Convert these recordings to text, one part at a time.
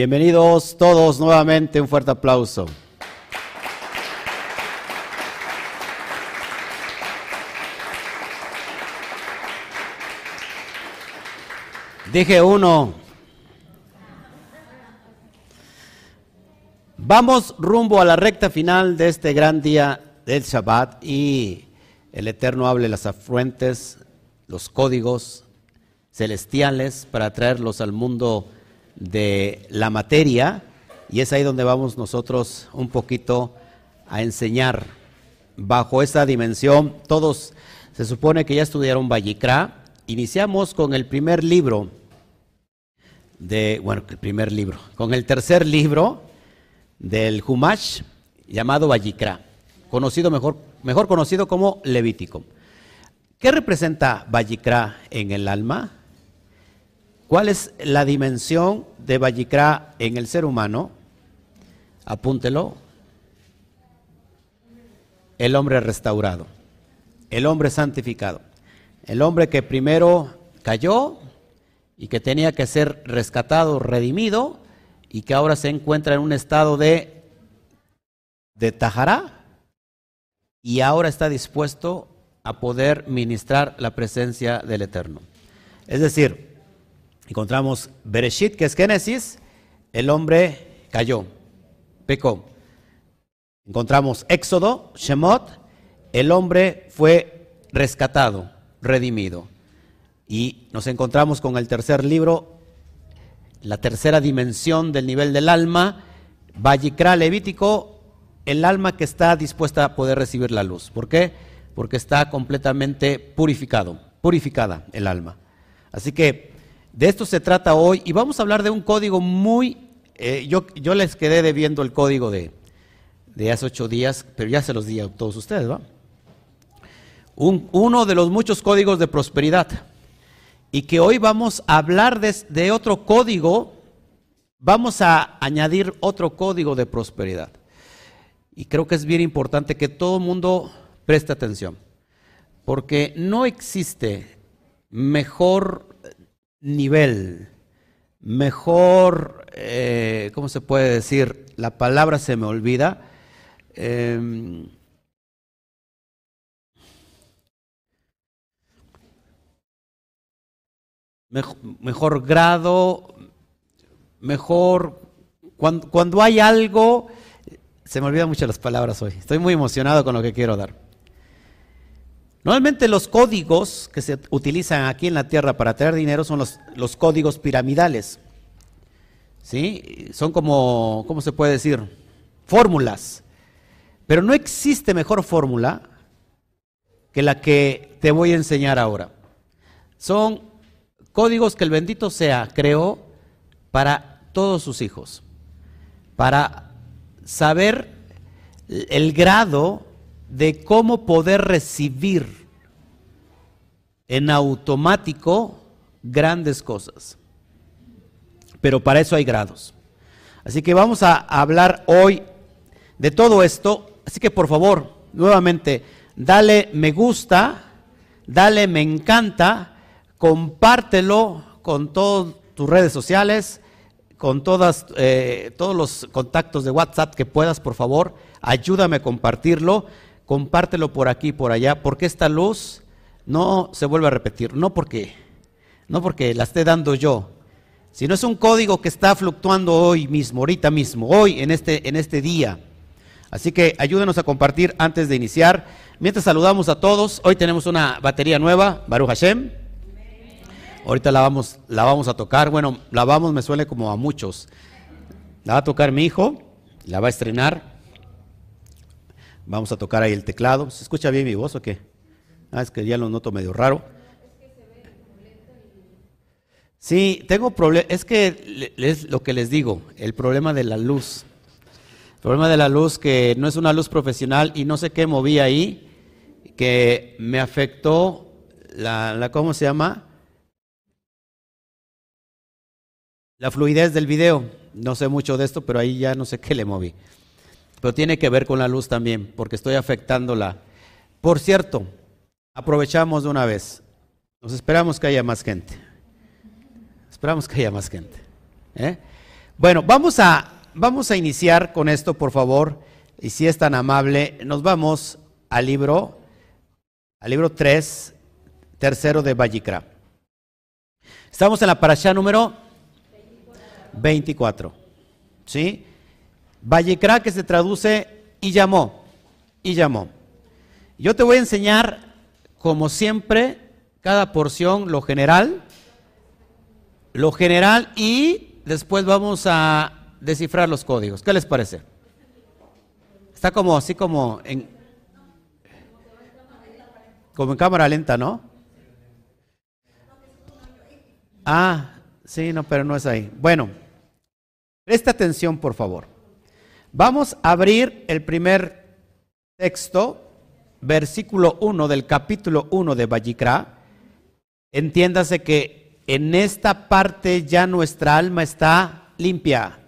Bienvenidos todos nuevamente, un fuerte aplauso. Dije uno. Vamos rumbo a la recta final de este gran día del Shabbat y el Eterno hable las afluentes, los códigos celestiales para traerlos al mundo de la materia y es ahí donde vamos nosotros un poquito a enseñar bajo esa dimensión. Todos se supone que ya estudiaron Vallicra. Iniciamos con el primer libro de, bueno, el primer libro, con el tercer libro del Humash llamado Vallicra, conocido mejor, mejor conocido como Levítico. ¿Qué representa Vallicra en el alma? ¿Cuál es la dimensión de Vallicra en el ser humano? Apúntelo. El hombre restaurado, el hombre santificado, el hombre que primero cayó y que tenía que ser rescatado, redimido y que ahora se encuentra en un estado de, de tajará y ahora está dispuesto a poder ministrar la presencia del Eterno. Es decir, Encontramos Bereshit, que es Génesis, el hombre cayó, pecó. Encontramos Éxodo, Shemot, el hombre fue rescatado, redimido. Y nos encontramos con el tercer libro, la tercera dimensión del nivel del alma, Vallicra Levítico, el alma que está dispuesta a poder recibir la luz. ¿Por qué? Porque está completamente purificado, purificada el alma. Así que de esto se trata hoy y vamos a hablar de un código muy... Eh, yo, yo, les quedé debiendo el código de, de hace ocho días, pero ya se los di a todos ustedes, ¿va? uno de los muchos códigos de prosperidad. Y que hoy vamos a hablar de, de otro código, vamos a añadir otro código de prosperidad. Y creo que es bien importante que todo el mundo preste atención, porque no existe mejor nivel, mejor, eh, ¿cómo se puede decir? La palabra se me olvida. Em, mejor, grado, mejor, cuando, cuando hay algo, se me olvidan mucho las palabras hoy, estoy muy emocionado con lo que quiero dar. Normalmente los códigos que se utilizan aquí en la Tierra para traer dinero son los, los códigos piramidales. ¿Sí? Son como, ¿cómo se puede decir? Fórmulas. Pero no existe mejor fórmula que la que te voy a enseñar ahora. Son códigos que el bendito sea creó para todos sus hijos, para saber el grado de cómo poder recibir en automático grandes cosas. Pero para eso hay grados. Así que vamos a hablar hoy de todo esto. Así que por favor, nuevamente, dale me gusta, dale me encanta, compártelo con todas tus redes sociales, con todas, eh, todos los contactos de WhatsApp que puedas, por favor, ayúdame a compartirlo compártelo por aquí por allá, porque esta luz no se vuelve a repetir, no porque, no porque la esté dando yo, sino es un código que está fluctuando hoy mismo, ahorita mismo, hoy en este, en este día. Así que ayúdenos a compartir antes de iniciar. Mientras saludamos a todos, hoy tenemos una batería nueva, Baruch Hashem. Ahorita la vamos, la vamos a tocar. Bueno, la vamos, me suele como a muchos. La va a tocar mi hijo, la va a estrenar. Vamos a tocar ahí el teclado. ¿Se escucha bien mi voz o qué? Ah, es que ya lo noto medio raro. Sí, tengo problema. Es que es lo que les digo, el problema de la luz. El problema de la luz que no es una luz profesional y no sé qué moví ahí, que me afectó la, ¿cómo se llama? La fluidez del video. No sé mucho de esto, pero ahí ya no sé qué le moví. Pero tiene que ver con la luz también, porque estoy afectándola. Por cierto, aprovechamos de una vez. Nos esperamos que haya más gente. Esperamos que haya más gente. ¿eh? Bueno, vamos a, vamos a iniciar con esto, por favor. Y si es tan amable, nos vamos al libro, al libro 3, tercero de Vallicra. Estamos en la parasha número 24. ¿Sí? Vallecra que se traduce y llamó, y llamó. Yo te voy a enseñar, como siempre, cada porción, lo general, lo general y después vamos a descifrar los códigos. ¿Qué les parece? Está como así como en como en cámara lenta, ¿no? Ah, sí, no, pero no es ahí. Bueno, presta atención, por favor. Vamos a abrir el primer texto, versículo 1 del capítulo 1 de Vallicra. Entiéndase que en esta parte ya nuestra alma está limpia.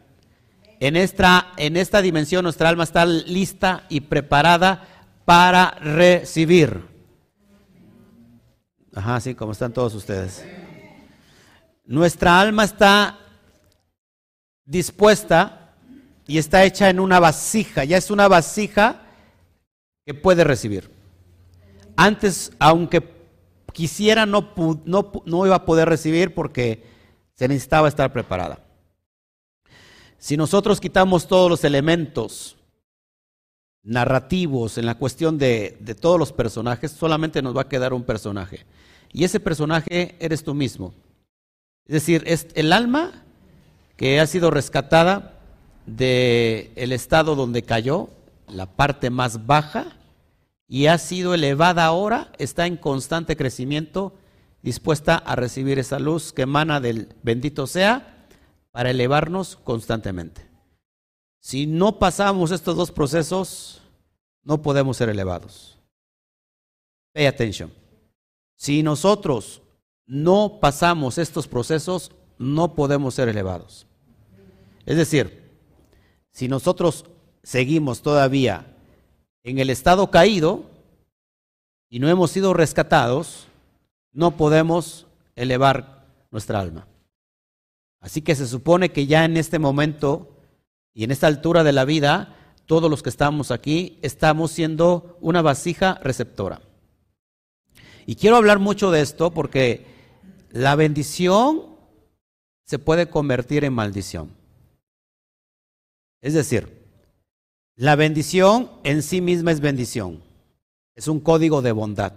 En esta, en esta dimensión nuestra alma está lista y preparada para recibir. Ajá, sí, como están todos ustedes. Nuestra alma está dispuesta y está hecha en una vasija, ya es una vasija que puede recibir. Antes, aunque quisiera, no, no, no iba a poder recibir porque se necesitaba estar preparada. Si nosotros quitamos todos los elementos narrativos en la cuestión de, de, todos los personajes, solamente nos va a quedar un personaje. Y ese personaje eres tú mismo. Es decir, es el alma que ha sido rescatada del el estado donde cayó, la parte más baja, y ha sido elevada ahora, está en constante crecimiento, dispuesta a recibir esa luz que emana del bendito sea para elevarnos constantemente. Si no pasamos estos dos procesos, no podemos ser elevados. Pay attention. Si nosotros no pasamos estos procesos, no podemos ser elevados. Es decir, si nosotros seguimos todavía en el estado caído y no hemos sido rescatados, no podemos elevar nuestra alma. Así que se supone que ya en este momento y en esta altura de la vida, todos los que estamos aquí estamos siendo una vasija receptora. Y quiero hablar mucho de esto porque la bendición se puede convertir en maldición. Es decir, la bendición en sí misma es bendición. Es un código de bondad.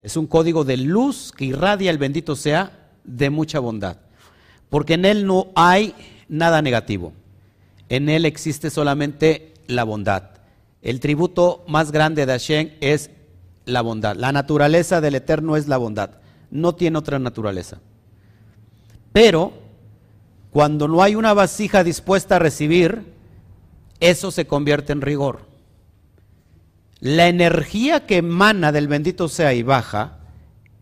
Es un código de luz que irradia el bendito sea de mucha bondad porque en Él no hay nada negativo. En Él existe solamente la bondad. El tributo más grande de Hashem es la bondad. La naturaleza del Eterno es la bondad. No tiene otra naturaleza. Pero cuando no hay una vasija dispuesta a recibir, eso se convierte en rigor. La energía que emana del bendito sea y baja,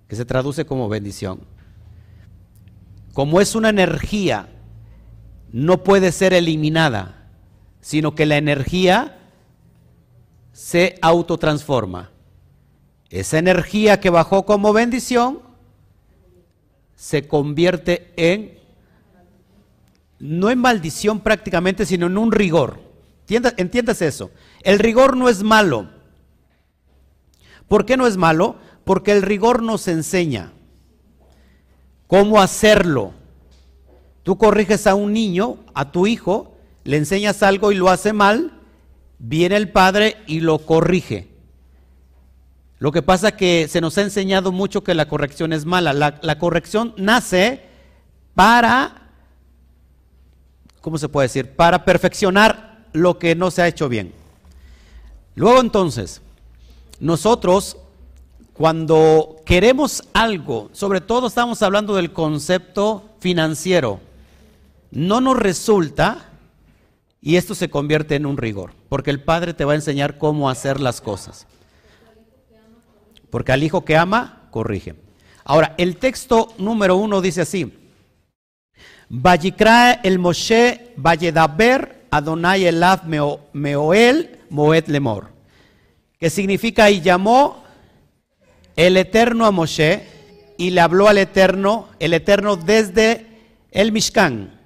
que se traduce como bendición, como es una energía, no puede ser eliminada, sino que la energía se autotransforma. Esa energía que bajó como bendición se convierte en, no en maldición prácticamente, sino en un rigor. Entiendas eso. El rigor no es malo. ¿Por qué no es malo? Porque el rigor nos enseña cómo hacerlo. Tú corriges a un niño, a tu hijo, le enseñas algo y lo hace mal, viene el padre y lo corrige. Lo que pasa es que se nos ha enseñado mucho que la corrección es mala. La, la corrección nace para, ¿cómo se puede decir? Para perfeccionar lo que no se ha hecho bien. Luego entonces, nosotros cuando queremos algo, sobre todo estamos hablando del concepto financiero, no nos resulta y esto se convierte en un rigor, porque el Padre te va a enseñar cómo hacer las cosas. Porque al hijo que ama, corrige. Ahora, el texto número uno dice así: Vayikra el Moshe, Vayedaber, Adonai Elav Meoel, Moed Lemor. Que significa y llamó el Eterno a Moshe y le habló al Eterno, el Eterno desde el Mishkan.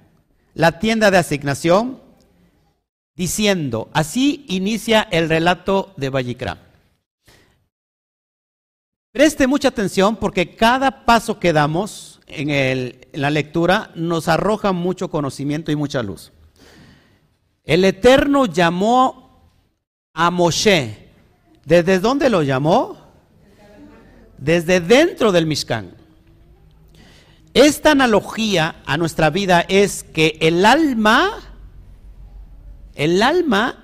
la tienda de asignación, diciendo, así inicia el relato de Vallicra. Preste mucha atención porque cada paso que damos en, en, la lectura nos arroja mucho conocimiento y mucha luz. El Eterno llamó a Moshe. ¿Desde dónde lo llamó? Desde dentro del Mishkan. Esta analogía a nuestra vida es que el alma, el alma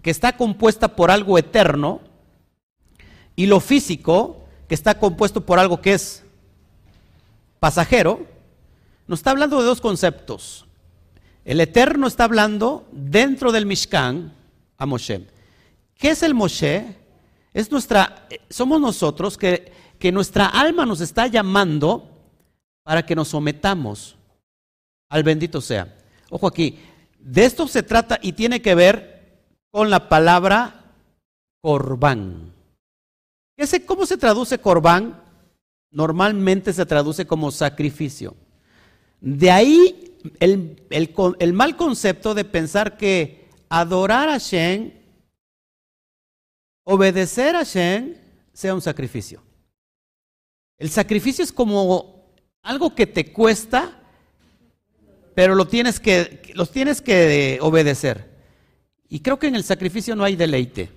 que está compuesta por algo eterno, y lo físico, que está compuesto por algo que es pasajero, nos está hablando de dos conceptos. El Eterno está hablando dentro del Mishkan a Moshe. ¿Qué es el Moshe? Es nuestra, somos nosotros que, que nuestra alma nos está llamando para que nos sometamos al bendito sea. Ojo aquí, de esto se trata y tiene que ver con la palabra corbán. ¿Cómo se traduce corbán? Normalmente se traduce como sacrificio. De ahí el, mal concepto de pensar que adorar a Shen, obedecer a Shen, sea un sacrificio. El sacrificio es como algo que te cuesta, pero lo tienes que, los tienes que obedecer. Y creo que en el sacrificio no hay deleite.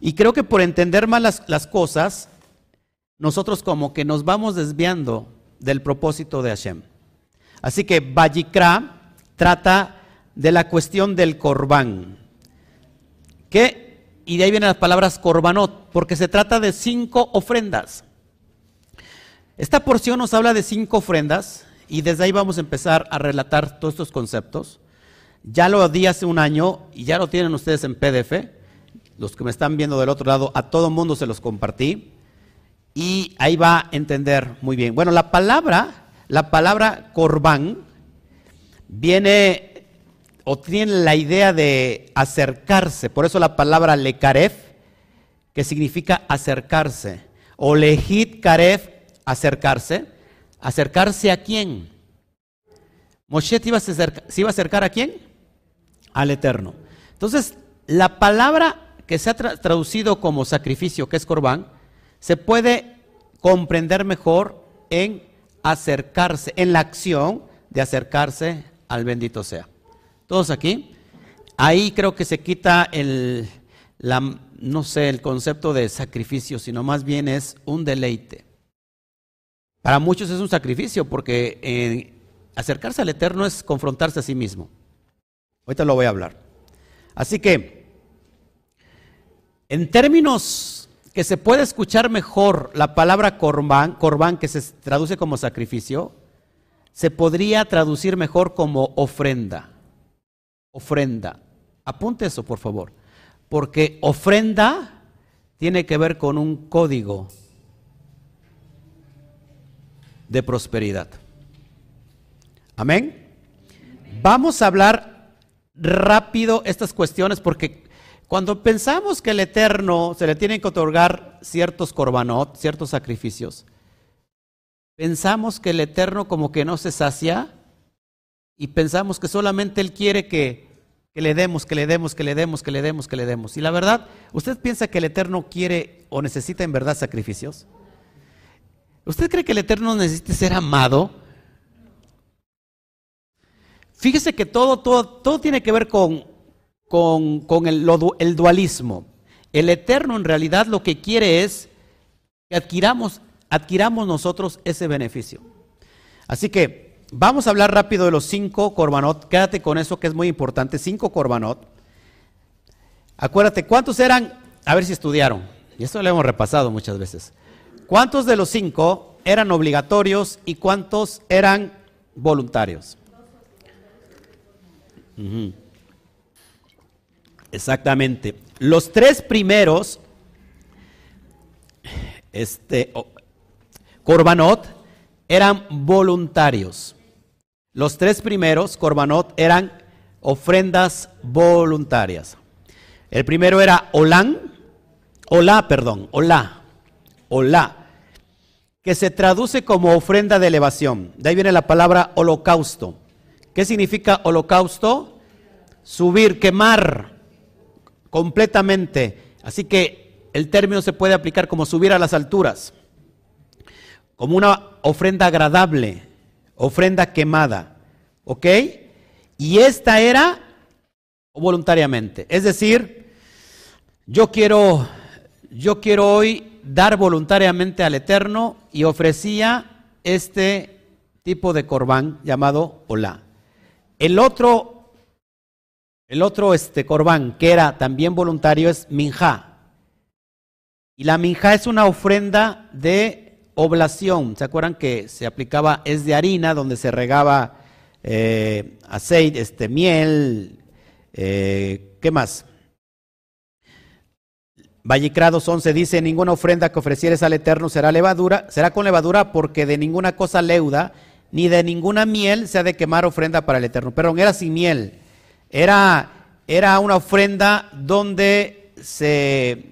Y creo que por entender mal las, cosas, nosotros como que nos vamos desviando del propósito de Hashem. Así que Bayikra trata de la cuestión del corbán. Y de ahí vienen las palabras corbanot, porque se trata de cinco ofrendas. Esta porción nos habla de cinco ofrendas y desde ahí vamos a empezar a relatar todos estos conceptos. Ya lo di hace un año y ya lo tienen ustedes en PDF los que me están viendo del otro lado, a todo mundo se los compartí. Y ahí va a entender muy bien. Bueno, la palabra, la palabra corbán, viene o tiene la idea de acercarse. Por eso la palabra lekaref, que significa acercarse. O lejit karef, acercarse. ¿Acercarse a quién? Moshe iba ¿se iba a acercar a quién? Al Eterno. Entonces, la palabra que se ha traducido como sacrificio, que es corbán, se puede comprender mejor en acercarse, en la acción de acercarse al bendito sea. ¿Todos aquí? Ahí creo que se quita el, no sé, el concepto de sacrificio, sino más bien es un deleite. Para muchos es un sacrificio porque eh, acercarse al Eterno es confrontarse a sí mismo. Ahorita lo voy a hablar. Así que en términos que se puede escuchar mejor la palabra corbán, que se traduce como sacrificio, se podría traducir mejor como ofrenda. Ofrenda. Apunte eso, por favor. Porque ofrenda tiene que ver con un código de prosperidad. Amén. Vamos a hablar rápido estas cuestiones porque cuando pensamos que el Eterno se le tienen que otorgar ciertos corbanot, ciertos sacrificios, pensamos que el Eterno como que no se sacia y pensamos que solamente Él quiere que, que le demos, que le demos, que le demos, que le demos, que le demos. Y la verdad, ¿usted piensa que el Eterno quiere o necesita en verdad sacrificios? ¿Usted cree que el Eterno necesita ser amado? Fíjese que todo, todo, todo tiene que ver con con, el, el dualismo. El eterno en realidad lo que quiere es que adquiramos, adquiramos nosotros ese beneficio. Así que vamos a hablar rápido de los cinco corbanot. Quédate con eso que es muy importante. Cinco corbanot. Acuérdate, ¿cuántos eran? A ver si estudiaron. Y esto lo hemos repasado muchas veces. ¿Cuántos de los cinco eran obligatorios y cuántos eran voluntarios? Exactamente. Los tres primeros, este, Corbanot, eran voluntarios. Los tres primeros, Corbanot, eran ofrendas voluntarias. El primero era Olán, Olá, perdón, Olá, Olá. que se traduce como ofrenda de elevación. De ahí viene la palabra holocausto. ¿Qué significa holocausto? Subir, quemar completamente. Así que el término se puede aplicar como subir a las alturas, como una ofrenda agradable, ofrenda quemada. ¿Ok? Y esta era voluntariamente. Es decir, yo quiero, yo quiero hoy dar voluntariamente al Eterno y ofrecía este tipo de corbán llamado Olá. El otro, el otro este corbán que era también voluntario es Minjá. Y la Minjá es una ofrenda de oblación. ¿Se acuerdan que se aplicaba, es de harina, donde se regaba eh, aceite, este, miel, eh, ¿qué más? Vallicrados 11 dice, ninguna ofrenda que ofrecieres al Eterno será levadura, será con levadura porque de ninguna cosa leuda, ni de ninguna miel se ha de quemar ofrenda para el Eterno. Perdón, era sin miel. Era, era una ofrenda donde se,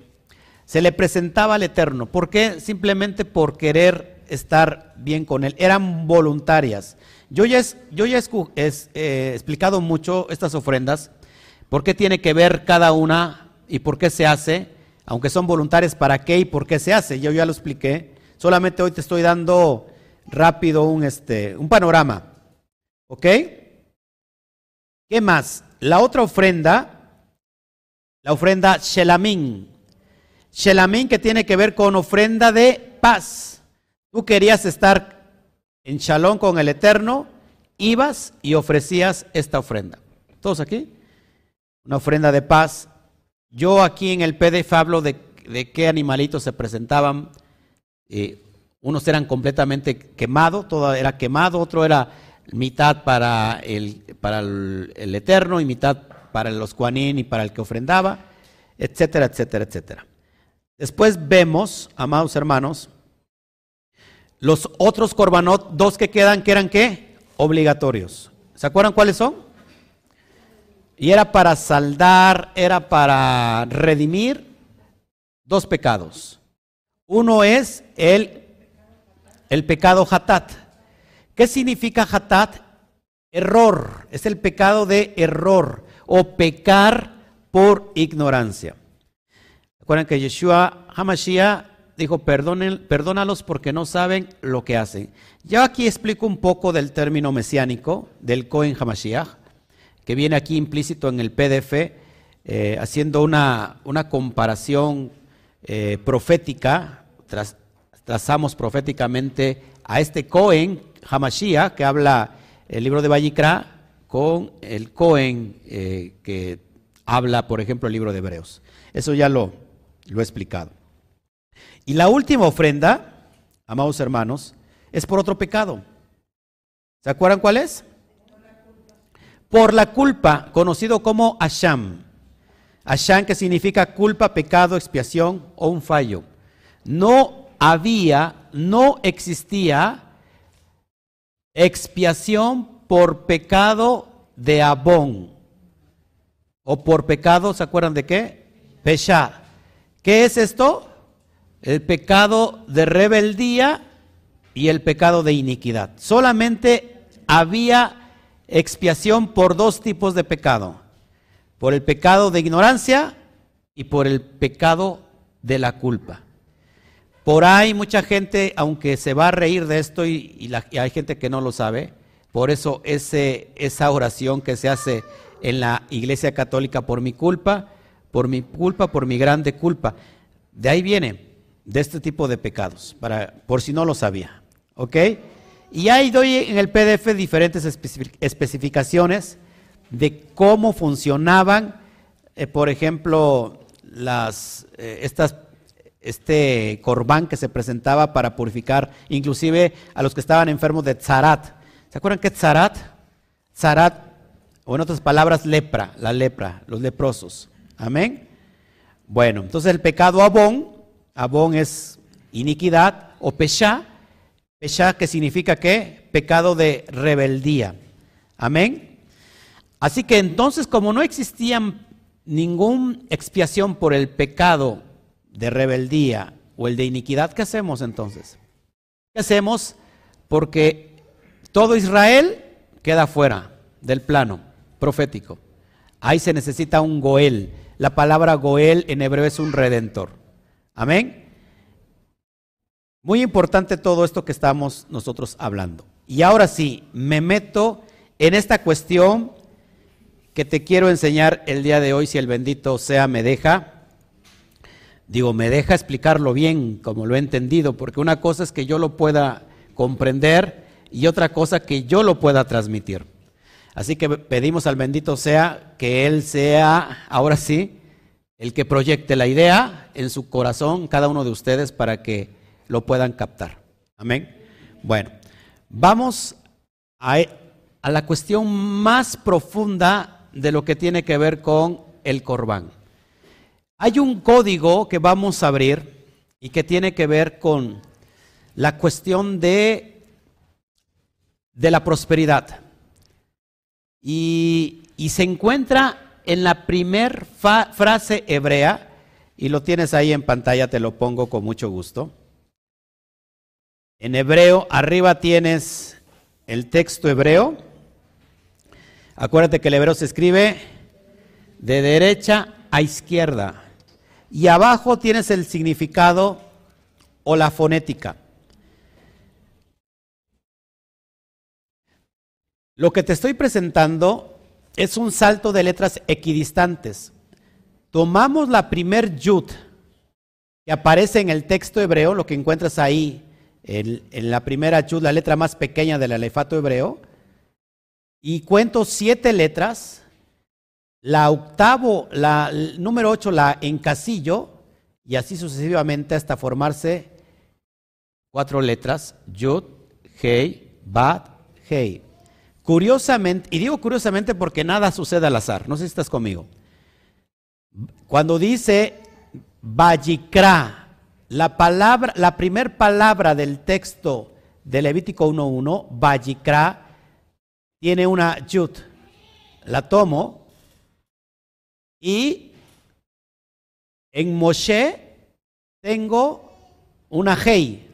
se le presentaba al Eterno. ¿Por qué? Simplemente por querer estar bien con Él. Eran voluntarias. Yo ya, yo ya he eh, explicado mucho estas ofrendas, por qué tiene que ver cada una y por qué se hace, aunque son voluntarias, para qué y por qué se hace. Yo ya lo expliqué. Solamente hoy te estoy dando rápido un, este, un panorama. ¿Ok? ¿Qué más? La otra ofrenda, la ofrenda Shelamín. Shelamín que tiene que ver con ofrenda de paz. Tú querías estar en Shalom con el Eterno, ibas y ofrecías esta ofrenda. ¿Todos aquí? Una ofrenda de paz. Yo aquí en el PDF hablo de, qué animalitos se presentaban. Eh, unos eran completamente quemados, todo era quemado, otro era mitad para el, para el, Eterno y mitad para los cuanín y para el que ofrendaba, etcétera, etcétera, etcétera. Después vemos, amados hermanos, los otros corbanot, dos que quedan, que eran qué? Obligatorios. ¿Se acuerdan cuáles son? Y era para saldar, era para redimir dos pecados. Uno es el, el pecado hatat. ¿Qué significa hatat? Error. Es el pecado de error o pecar por ignorancia. Recuerden que Yeshua Hamashiach dijo, Perdonen, perdónalos porque no saben lo que hacen. Ya aquí explico un poco del término mesiánico, del Cohen Hamashiach, que viene aquí implícito en el PDF, eh, haciendo una, una comparación eh, profética, trazamos proféticamente a este Cohen Hamashiach, que habla el libro de Vallicra, con el Cohen eh, que habla, por ejemplo, el libro de Hebreos. Eso ya lo, lo he explicado. Y la última ofrenda, amados hermanos, es por otro pecado. ¿Se acuerdan cuál es? Por la culpa, conocido como Asham. Asham que significa culpa, pecado, expiación o un fallo. No había, no existía expiación por pecado de Abón. O por pecado, ¿se acuerdan de qué? Pesha. ¿Qué es esto? el pecado de rebeldía y el pecado de iniquidad. Solamente había expiación por dos tipos de pecado, por el pecado de ignorancia y por el pecado de la culpa. Por ahí mucha gente, aunque se va a reír de esto y, hay gente que no lo sabe, por eso esa oración que se hace en la Iglesia Católica por mi culpa, por mi culpa, por mi grande culpa, de ahí viene de este tipo de pecados, para, por si no lo sabía. ¿Ok? Y ahí doy en el PDF diferentes especificaciones de cómo funcionaban, eh, por ejemplo, las, eh, estas, este corbán que se presentaba para purificar inclusive a los que estaban enfermos de tzarat. ¿Se acuerdan qué tzarat? Tzarat, o en otras palabras, lepra, la lepra, los leprosos. Amén. Bueno, entonces el pecado abón Abón es iniquidad o pesha. Pesha que significa qué? Pecado de rebeldía. Amén. Así que entonces como no existía ninguna expiación por el pecado de rebeldía o el de iniquidad, ¿qué hacemos entonces? ¿Qué hacemos? Porque todo Israel queda fuera del plano profético. Ahí se necesita un Goel. La palabra Goel en hebreo es un redentor. Amén. Muy importante todo esto que estamos nosotros hablando. Y ahora sí, me meto en esta cuestión que te quiero enseñar el día de hoy, si el bendito sea me deja. Digo, me deja explicarlo bien, como lo he entendido, porque una cosa es que yo lo pueda comprender y otra cosa que yo lo pueda transmitir. Así que pedimos al bendito sea que Él sea, ahora sí, el que proyecte la idea en su corazón, cada uno de ustedes, para que lo puedan captar. Amén. Bueno, vamos a, la cuestión más profunda de lo que tiene que ver con el corbán. Hay un código que vamos a abrir y que tiene que ver con la cuestión de, de la prosperidad. Y, se encuentra en la primer frase hebrea, y lo tienes ahí en pantalla, te lo pongo con mucho gusto. En hebreo, arriba tienes el texto hebreo. Acuérdate que el hebreo se escribe de derecha a izquierda. Y abajo tienes el significado o la fonética. Lo que te estoy presentando es un salto de letras equidistantes. Tomamos la primer yud que aparece en el texto hebreo, lo que encuentras ahí en, la primera yud, la letra más pequeña del alefato hebreo, y cuento siete letras. La octavo, la número ocho la encasillo y así sucesivamente hasta formarse cuatro letras, yud, hei, bat, hei. Curiosamente, y digo curiosamente porque nada sucede al azar, no sé si estás conmigo. Cuando dice Vayikra, la palabra, la primer palabra del texto de Levítico 1.1, Vayikra, tiene una yud. La tomo y en Moshe tengo una hei.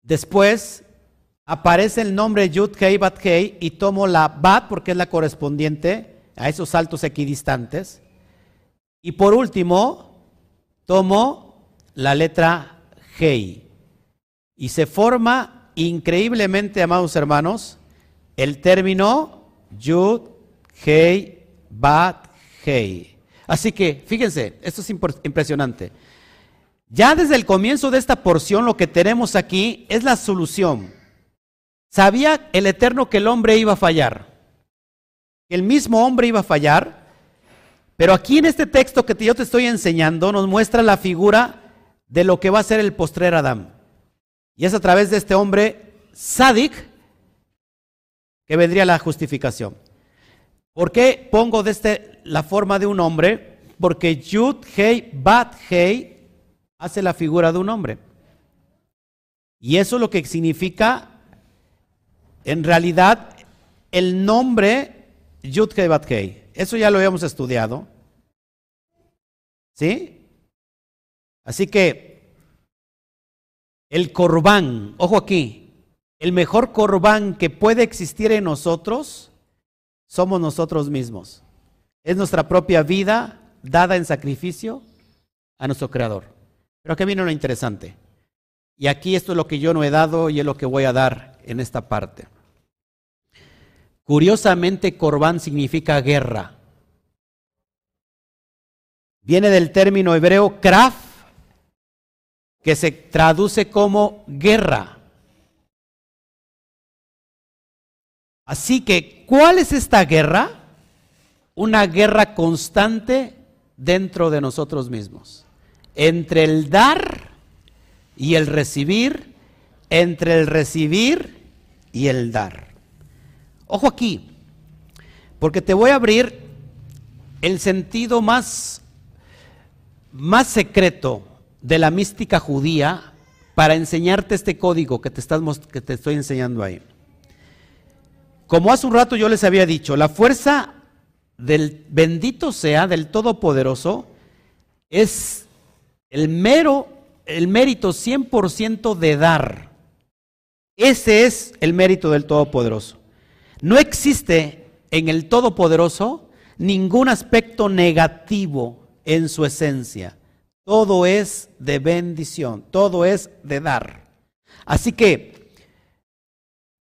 Después aparece el nombre Yud Hei Bat Hei y tomo la Bat porque es la correspondiente a esos saltos equidistantes. Y por último, tomo la letra Hei. Y se forma increíblemente, amados hermanos, el término Yud Hei Bat Hei. Así que, fíjense, esto es impresionante. Ya desde el comienzo de esta porción lo que tenemos aquí es la solución Sabía el Eterno que el hombre iba a fallar, el mismo hombre iba a fallar, pero aquí en este texto que yo te estoy enseñando nos muestra la figura de lo que va a ser el postrer Adán. Y es a través de este hombre sádic que vendría la justificación. ¿Por qué pongo de este, la forma de un hombre? Porque Yud, Hei, Bat, Hei hace la figura de un hombre. Y eso es lo que significa en realidad el nombre Yud Kei Eso ya lo habíamos estudiado. ¿Sí? Así que el corbán, ojo aquí, el mejor corbán que puede existir en nosotros somos nosotros mismos. Es nuestra propia vida dada en sacrificio a nuestro Creador. Pero aquí viene lo interesante. Y aquí esto es lo que yo no he dado y es lo que voy a dar en esta parte. Curiosamente, corbán significa guerra. Viene del término hebreo kraf, que se traduce como guerra. Así que, ¿cuál es esta guerra? Una guerra constante dentro de nosotros mismos. Entre el dar y el recibir, entre el recibir y el dar. Ojo aquí, porque te voy a abrir el sentido más, más secreto de la mística judía para enseñarte este código que te, que te estoy enseñando ahí. Como hace un rato yo les había dicho, la fuerza del bendito sea, del Todopoderoso, es el mero el mérito 100% de dar. Ese es el mérito del Todopoderoso. No existe en el Todopoderoso ningún aspecto negativo en su esencia. Todo es de bendición, todo es de dar. Así que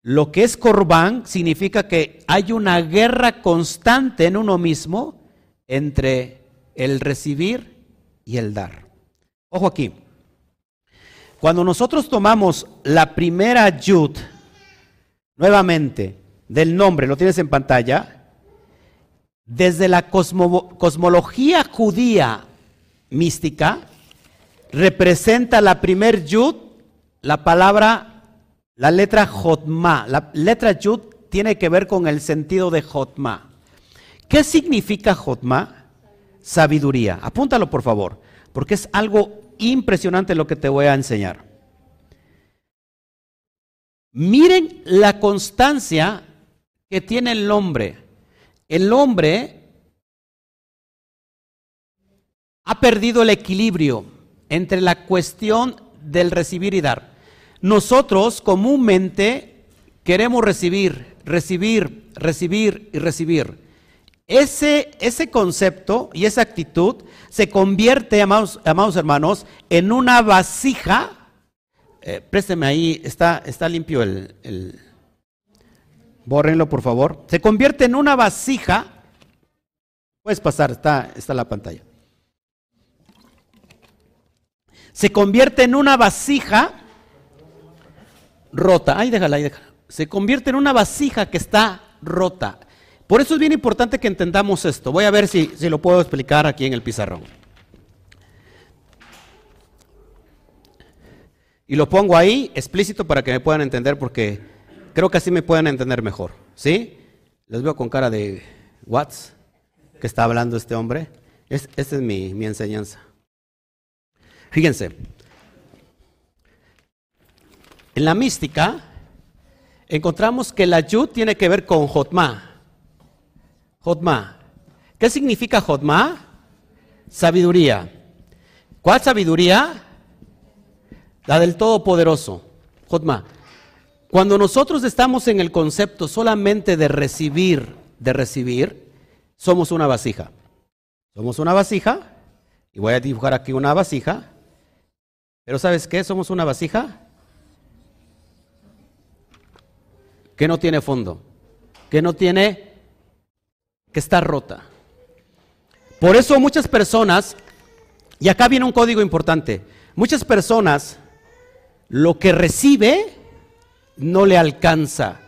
lo que es corbán significa que hay una guerra constante en uno mismo entre el recibir y el dar. Ojo aquí. Cuando nosotros tomamos la primera yud, nuevamente, del nombre, lo tienes en pantalla, desde la cosmología judía mística, representa la primer yud, la palabra, la letra jotma. La letra yud tiene que ver con el sentido de jotma. ¿Qué significa jotma? Sabiduría. Apúntalo por favor, porque es algo impresionante lo que te voy a enseñar. Miren la constancia que tiene el hombre. El hombre ha perdido el equilibrio entre la cuestión del recibir y dar. Nosotros comúnmente queremos recibir, recibir, recibir y recibir. Ese, ese concepto y esa actitud se convierte, amados, hermanos, en una vasija. Eh, présteme ahí, está, está limpio el, el, Bórrenlo, por favor. Se convierte en una vasija. Puedes pasar, está, está la pantalla. Se convierte en una vasija rota. Ay, déjala, ahí déjala. Se convierte en una vasija que está rota. Por eso es bien importante que entendamos esto. Voy a ver si, si lo puedo explicar aquí en el pizarrón. Y lo pongo ahí explícito para que me puedan entender porque creo que así me pueden entender mejor. ¿Sí? Les veo con cara de Watts que está hablando este hombre. Es, esta es mi, mi enseñanza. Fíjense, en la mística encontramos que la yud tiene que ver con Jotma. Jotma. ¿Qué significa Jotma? Sabiduría. ¿Cuál sabiduría? La del Todopoderoso. Jotma. Cuando nosotros estamos en el concepto solamente de recibir, de recibir, somos una vasija. Somos una vasija, y voy a dibujar aquí una vasija, pero ¿sabes qué? Somos una vasija que no tiene fondo, que no tiene que está rota. Por eso muchas personas, y acá viene un código importante, muchas personas lo que recibe no le alcanza,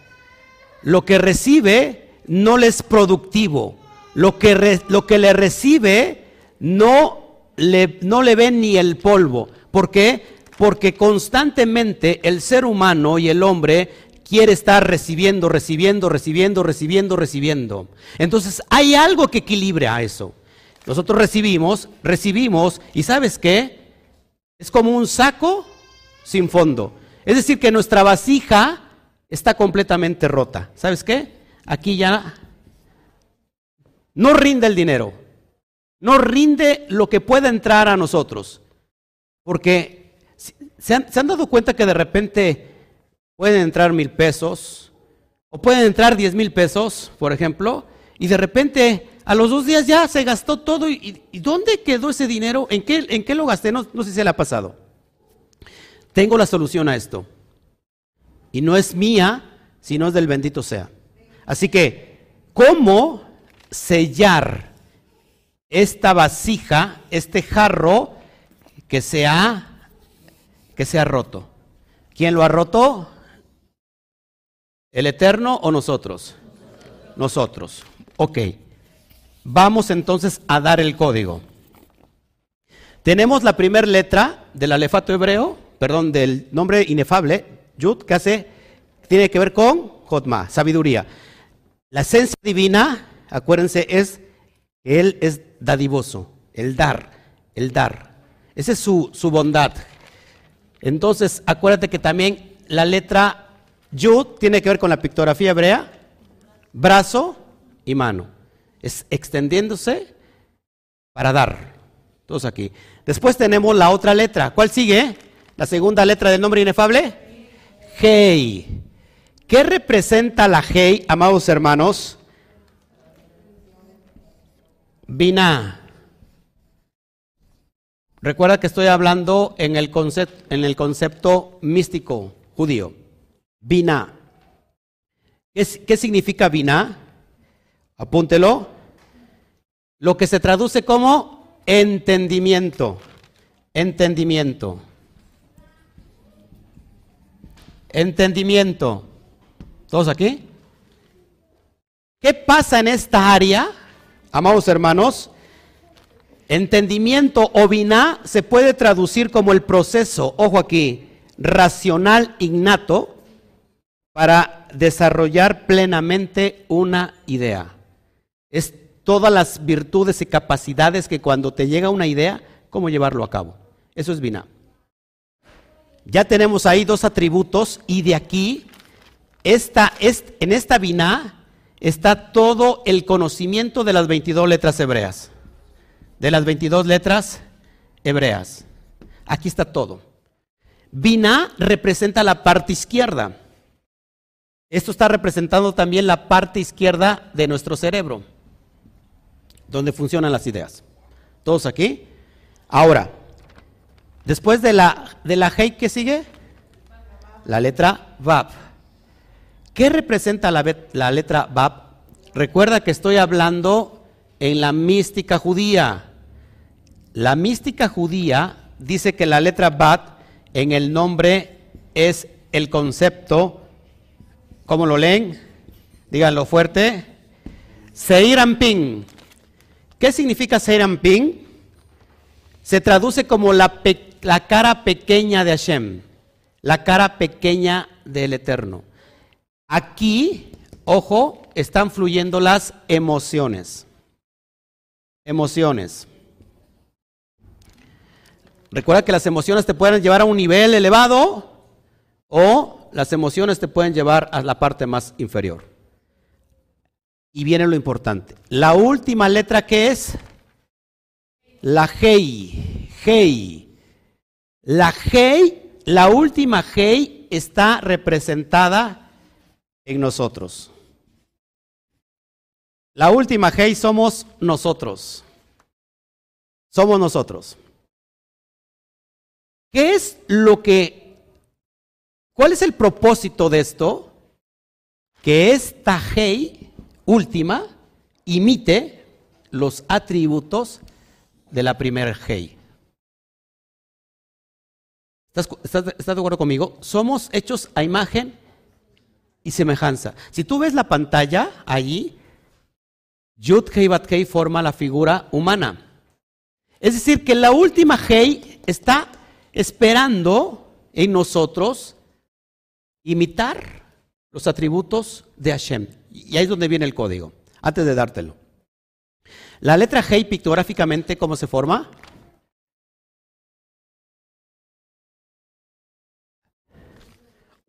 lo que recibe no le es productivo, lo que, lo que le recibe no le, no le ve ni el polvo. ¿Por qué? Porque constantemente el ser humano y el hombre quiere estar recibiendo, recibiendo, recibiendo, recibiendo, recibiendo. Entonces hay algo que equilibra eso. Nosotros recibimos, recibimos, y ¿sabes qué? Es como un saco sin fondo. Es decir, que nuestra vasija está completamente rota. ¿Sabes qué? Aquí ya no rinde el dinero, no rinde lo que pueda entrar a nosotros. Porque se han, se han dado cuenta que de repente pueden entrar mil pesos o pueden entrar diez mil pesos, por ejemplo, y de repente a los dos días ya se gastó todo. ¿Y, dónde quedó ese dinero? ¿En qué, en qué lo gasté? No, no sé si se le ha pasado. Tengo la solución a esto. Y no es mía, sino es del bendito sea. Así que, ¿cómo sellar esta vasija, este jarro que se que se ha roto? ¿Quién lo ha roto? ¿El Eterno o nosotros? Nosotros. Ok. Vamos entonces a dar el código. Tenemos la primera letra del alefato hebreo, perdón, del nombre inefable, Yud, que hace, tiene que ver con Jotma, sabiduría. La esencia divina, acuérdense, es Él es dadivoso, el dar, el dar. Esa es su, su bondad. Entonces, acuérdate que también la letra Yud tiene que ver con la pictografía hebrea, brazo y mano. Es extendiéndose para dar. Todos aquí. Después tenemos la otra letra. ¿Cuál sigue? La segunda letra del nombre inefable. Hey. ¿Qué representa la Hey, amados hermanos? Vina. Recuerda que estoy hablando en el, en el concepto místico judío. Vina. ¿Qué, ¿Qué significa Vina? Apúntelo. Lo que se traduce como entendimiento. Entendimiento. Entendimiento. ¿Todos aquí? ¿Qué pasa en esta área, amados hermanos? Entendimiento o vina se puede traducir como el proceso, ojo aquí, racional innato para desarrollar plenamente una idea. Es todas las virtudes y capacidades que cuando te llega una idea, cómo llevarlo a cabo. Eso es vina. Ya tenemos ahí dos atributos y de aquí, esta, en esta vina está todo el conocimiento de las 22 letras hebreas. De las 22 letras hebreas. Aquí está todo. Vina representa la parte izquierda. Esto está representando también la parte izquierda de nuestro cerebro, donde funcionan las ideas. ¿Todos aquí? Ahora, Después de la, de la ¿qué sigue? La letra Vav. ¿Qué representa la, la letra Vav? Recuerda que estoy hablando en la mística judía. La mística judía dice que la letra Vav en el nombre es el concepto, ¿cómo lo leen? Díganlo fuerte. Seiramping. ¿Qué significa Seiramping? Se traduce como la la cara pequeña de Hashem, la cara pequeña del Eterno. Aquí, ojo, están fluyendo las emociones. Emociones. Recuerda que las emociones te pueden llevar a un nivel elevado o las emociones te pueden llevar a la parte más inferior. Y viene lo importante. La última letra que es la Hei. Hei. La Hei, la última Hei, está representada en nosotros. La última Hei somos nosotros. Somos nosotros. ¿Qué es lo que, cuál es el propósito de esto? Que esta Hei última imite los atributos de la primera Hei. ¿Estás, de acuerdo conmigo? Somos hechos a imagen y semejanza. Si tú ves la pantalla allí, Yud Hei Bat Hei forma la figura humana. Es decir, que la última Hei está esperando en nosotros imitar los atributos de Hashem. Y ahí es donde viene el código, antes de dártelo. La letra Hei pictográficamente, ¿cómo se forma?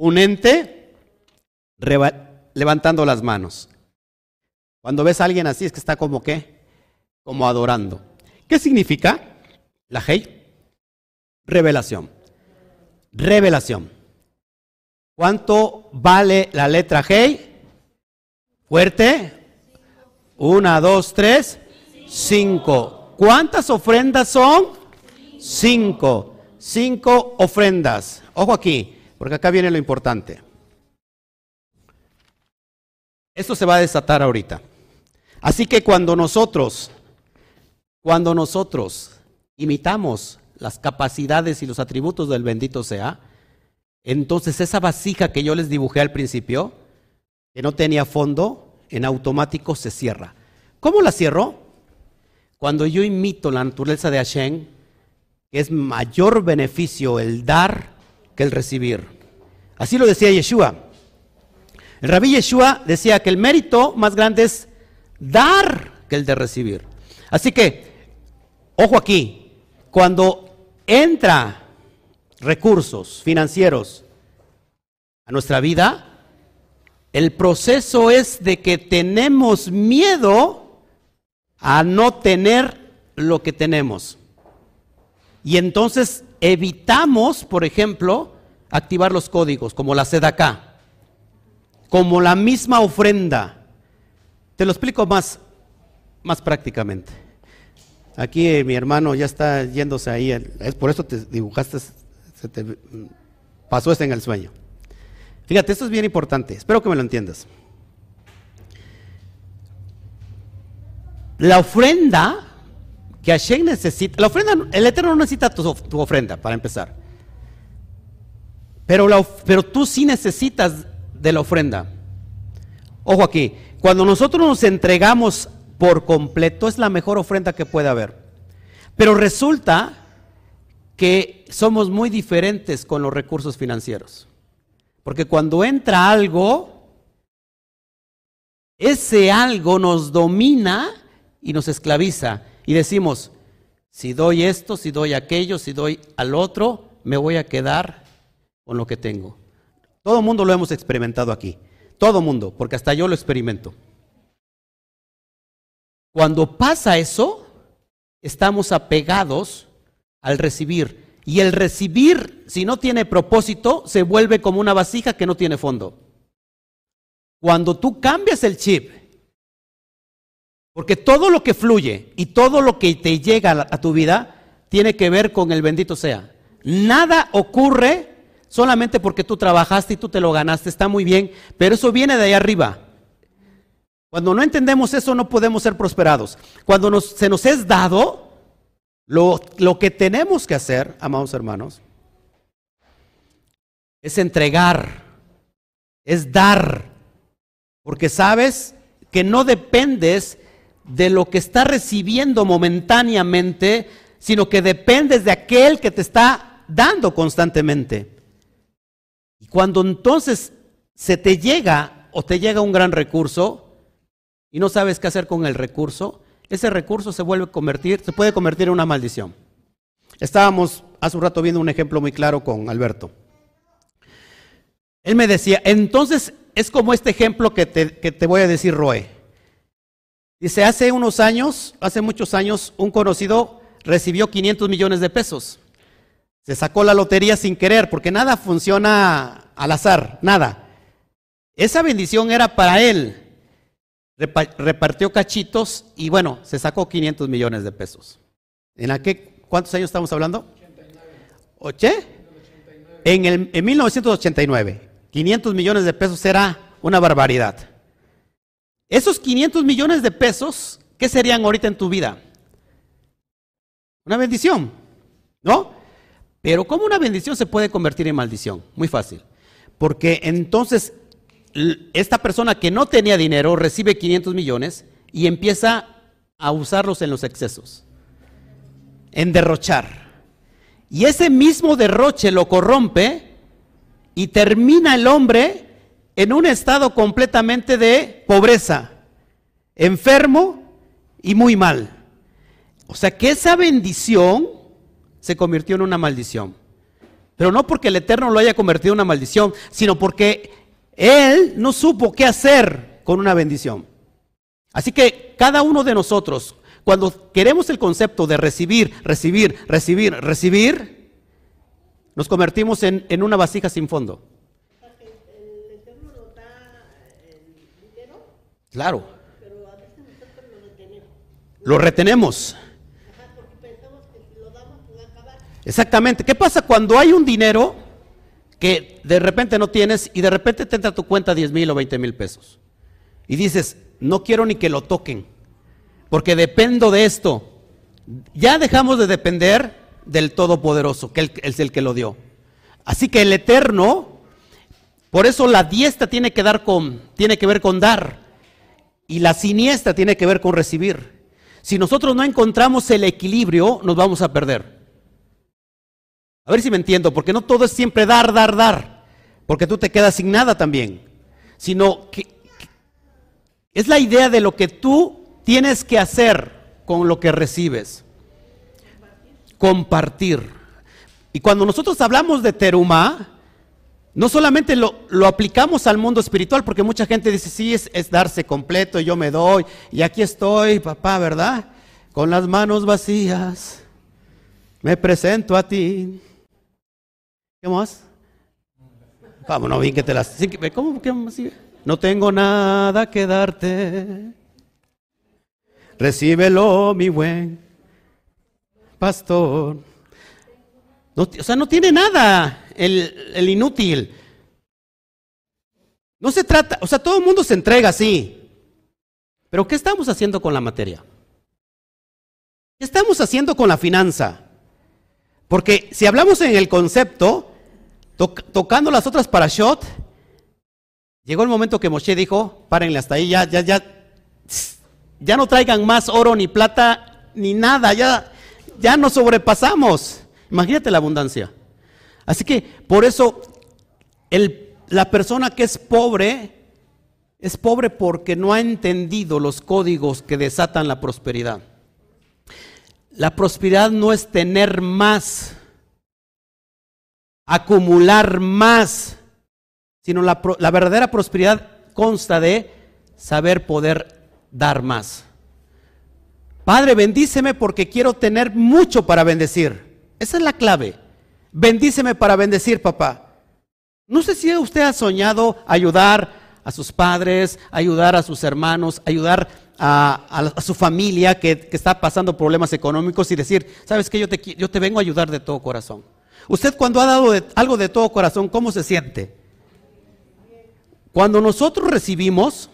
un ente levantando las manos. Cuando ves a alguien así es que está como qué? Como adorando. ¿Qué significa? La Hei. Revelación. Revelación. ¿Cuánto vale la letra Hei? Fuerte. Una, dos, tres, cinco. ¿Cuántas ofrendas son? Cinco. Cinco ofrendas. Ojo aquí. Porque acá viene lo importante. Esto se va a desatar ahorita. Así que cuando nosotros, cuando nosotros imitamos las capacidades y los atributos del bendito sea, entonces esa vasija que yo les dibujé al principio, que no tenía fondo, en automático se cierra. ¿Cómo la cierro? Cuando yo imito la naturaleza de Hashem, que es mayor beneficio el dar que el recibir. Así lo decía Yeshua. El rabí Yeshua decía que el mérito más grande es dar que el de recibir. Así que, ojo aquí, cuando entra recursos financieros a nuestra vida, el proceso es de que tenemos miedo a no tener lo que tenemos. Y entonces evitamos, por ejemplo, activar los códigos, como la acá, como la misma ofrenda. Te lo explico más, más prácticamente. Aquí eh, mi hermano ya está yéndose ahí, es por eso te dibujaste, pasó este en el sueño. Fíjate, esto es bien importante, espero que me lo entiendas. La ofrenda que Hashem necesita, la ofrenda, el Eterno no necesita tu, tu ofrenda, para empezar. Pero, pero tú sí necesitas de la ofrenda. Ojo aquí, cuando nosotros nos entregamos por completo es la mejor ofrenda que puede haber. Pero resulta que somos muy diferentes con los recursos financieros. Porque cuando entra algo, ese algo nos domina y nos esclaviza. Y decimos, si doy esto, si doy aquello, si doy al otro, me voy a quedar con lo que tengo. Todo el mundo lo hemos experimentado aquí. Todo el mundo, porque hasta yo lo experimento. Cuando pasa eso, estamos apegados al recibir. Y el recibir, si no tiene propósito, se vuelve como una vasija que no tiene fondo. Cuando tú cambias el chip, porque todo lo que fluye y todo lo que te llega a tu vida tiene que ver con el bendito sea. Nada ocurre solamente porque tú trabajaste y tú te lo ganaste, está muy bien, pero eso viene de ahí arriba. Cuando no entendemos eso no podemos ser prosperados. Cuando se nos es dado, lo, lo que tenemos que hacer, amados hermanos, es entregar, es dar, porque sabes que no dependes de lo que está recibiendo momentáneamente, sino que dependes de aquel que te está dando constantemente. Y cuando entonces se te llega o te llega un gran recurso y no sabes qué hacer con el recurso, ese recurso se vuelve a convertir, se puede convertir en una maldición. Estábamos hace un rato viendo un ejemplo muy claro con Alberto. Él me decía, entonces es como este ejemplo que te, que te voy a decir, Roe. Dice, hace unos años, hace muchos años, un conocido recibió 500 millones de pesos. Se sacó la lotería sin querer, porque nada funciona al azar, nada. Esa bendición era para él. Repartió cachitos y bueno, se sacó 500 millones de pesos. ¿En qué, cuántos años estamos hablando? 89. En, el, en 1989, 500 millones de pesos era una barbaridad. Esos 500 millones de pesos, ¿qué serían ahorita en tu vida? Una bendición, ¿no? Pero ¿cómo una bendición se puede convertir en maldición? Muy fácil. Porque entonces esta persona que no tenía dinero recibe 500 millones y empieza a usarlos en los excesos, en derrochar. Y ese mismo derroche lo corrompe y termina el hombre en un estado completamente de pobreza, enfermo y muy mal. O sea que esa bendición se convirtió en una maldición. Pero no porque el Eterno lo haya convertido en una maldición, sino porque Él no supo qué hacer con una bendición. Así que cada uno de nosotros, cuando queremos el concepto de recibir, recibir, recibir, recibir, nos convertimos en, en una vasija sin fondo. Claro. Pero a veces nosotros lo retenemos. Lo retenemos. Exactamente. ¿Qué pasa cuando hay un dinero que de repente no tienes y de repente te entra a tu cuenta 10 mil o 20 mil pesos? Y dices, no quiero ni que lo toquen, porque dependo de esto. Ya dejamos de depender del Todopoderoso, que es el que lo dio. Así que el Eterno, por eso la diestra tiene que, dar con, tiene que ver con dar y la siniestra tiene que ver con recibir. Si nosotros no encontramos el equilibrio, nos vamos a perder. A ver si me entiendo, porque no todo es siempre dar, dar, dar, porque tú te quedas sin nada también, sino que, es la idea de lo que tú tienes que hacer con lo que recibes. Compartir. Y cuando nosotros hablamos de teruma, no solamente lo, aplicamos al mundo espiritual, porque mucha gente dice, sí, es, es darse completo, yo me doy, y aquí estoy, papá, ¿verdad? Con las manos vacías. Me presento a ti. ¿Qué más? Vamos, no bien que te las. ¿Cómo? ¿Qué más No tengo nada que darte. Recíbelo, mi buen pastor. o sea, no tiene nada el, el inútil. No se trata, o sea, todo el mundo se entrega así. Pero ¿qué estamos haciendo con la materia? ¿Qué estamos haciendo con la finanza? Porque si hablamos en el concepto, tocando las otras parashot, llegó el momento que Moshe dijo, párenle hasta ahí, ya, ya, ya, ya no traigan más oro ni plata ni nada, ya, ya nos sobrepasamos. Imagínate la abundancia. Así que por eso la persona que es pobre es pobre porque no ha entendido los códigos que desatan la prosperidad. La prosperidad no es tener más, acumular más, sino la, la verdadera prosperidad consta de saber poder dar más. Padre, bendíceme porque quiero tener mucho para bendecir. Esa es la clave. Bendíceme para bendecir, papá. No sé si usted ha soñado ayudar a sus padres, ayudar a sus hermanos, ayudar a, su familia que, está pasando problemas económicos y decir, sabes que yo te, yo te vengo a ayudar de todo corazón. Usted cuando ha dado algo de todo corazón, ¿cómo se siente? Cuando nosotros recibimos,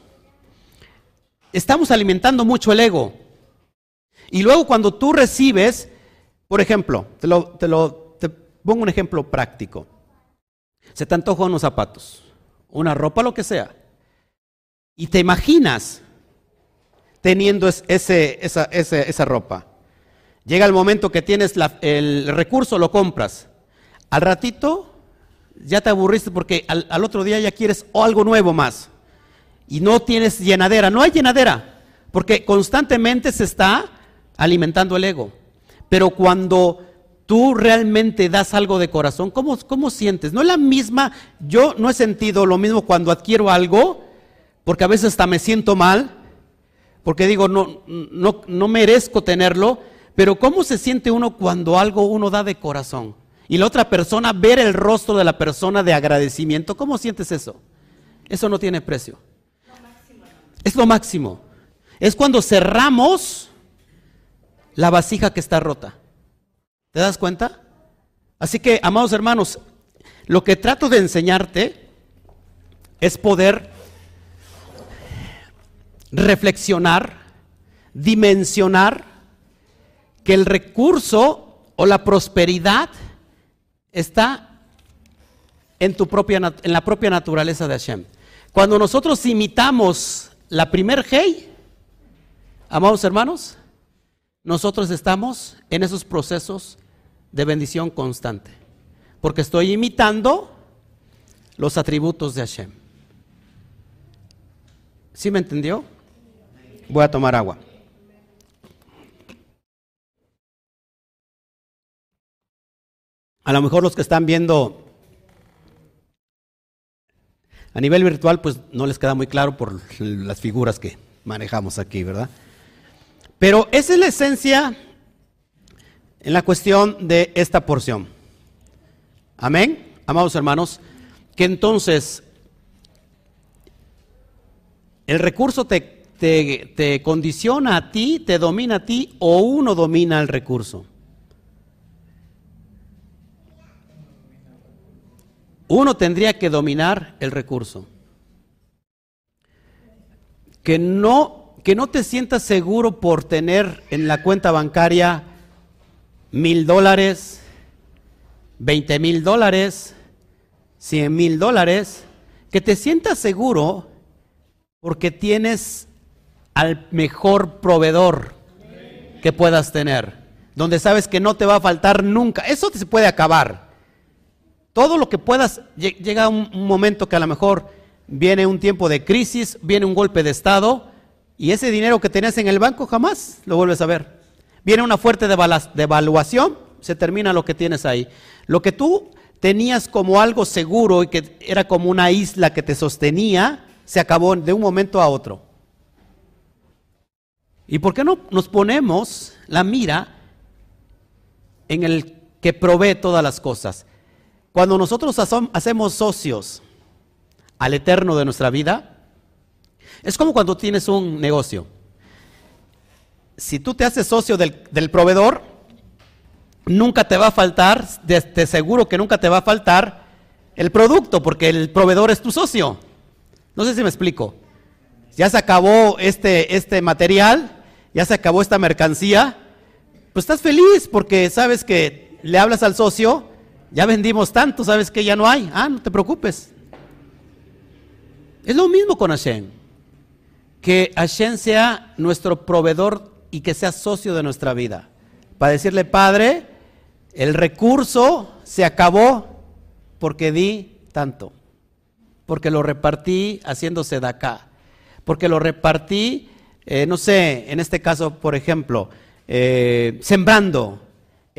estamos alimentando mucho el ego. Y luego cuando tú recibes, por ejemplo, te, lo, te, lo, te pongo un ejemplo práctico. Se te antojan unos zapatos, una ropa, lo que sea. Y te imaginas teniendo ese, esa, esa, ropa. Llega el momento que tienes el recurso, lo compras. Al ratito ya te aburriste porque al, otro día ya quieres algo nuevo más. Y no tienes llenadera. No hay llenadera porque constantemente se está alimentando el ego. Pero cuando tú realmente das algo de corazón, ¿cómo, ¿cómo, sientes? No es la misma, yo no he sentido lo mismo cuando adquiero algo, porque a veces hasta me siento mal, porque digo, no, no, no merezco tenerlo, pero ¿cómo se siente uno cuando algo uno da de corazón? Y la otra persona, ver el rostro de la persona de agradecimiento, ¿cómo sientes eso? Eso no tiene precio. Es lo máximo. Es cuando cerramos la vasija que está rota. ¿Te das cuenta? Así que, amados hermanos, lo que trato de enseñarte es poder reflexionar, dimensionar que el recurso o la prosperidad está en, tu propia, en la propia naturaleza de Hashem. Cuando nosotros imitamos la primer hey, amados hermanos, nosotros estamos en esos procesos de bendición constante. Porque estoy imitando los atributos de Hashem. ¿Sí me entendió? Voy a tomar agua. A lo mejor los que están viendo a nivel virtual, pues no les queda muy claro por las figuras que manejamos aquí, ¿verdad? Pero esa es la esencia en la cuestión de esta porción. Amén, amados hermanos, que entonces el recurso te, te, condiciona a ti, te domina a ti o uno domina el recurso. Uno tendría que dominar el recurso. Que no que no te sientas seguro por tener en la cuenta bancaria mil dólares, veinte mil dólares, cien mil dólares, que te sientas seguro porque tienes al mejor proveedor que puedas tener, donde sabes que no te va a faltar nunca. Eso te se puede acabar. Todo lo que puedas, llega un momento que a lo mejor viene un tiempo de crisis, viene un golpe de estado, y ese dinero que tenías en el banco jamás lo vuelves a ver. Viene una fuerte devaluación, se termina lo que tienes ahí. Lo que tú tenías como algo seguro y que era como una isla que te sostenía, se acabó de un momento a otro. ¿Y por qué no nos ponemos la mira en el que provee todas las cosas. Cuando nosotros hacemos socios al eterno de nuestra vida, es como cuando tienes un negocio. Si tú te haces socio del, proveedor, nunca te va a faltar, te seguro que nunca te va a faltar el producto, porque el proveedor es tu socio. No sé si me explico. Ya se acabó este, este material, ya se acabó esta mercancía, pues estás feliz porque sabes que le hablas al socio, ya vendimos tanto, sabes que ya no hay. Ah, no te preocupes. Es lo mismo con Hashem. Que Hashem sea nuestro proveedor y que sea socio de nuestra vida. Para decirle, Padre, el recurso se acabó porque di tanto. Porque lo repartí haciéndose de acá. Porque lo repartí, eh, no sé, en este caso, por ejemplo, eh, sembrando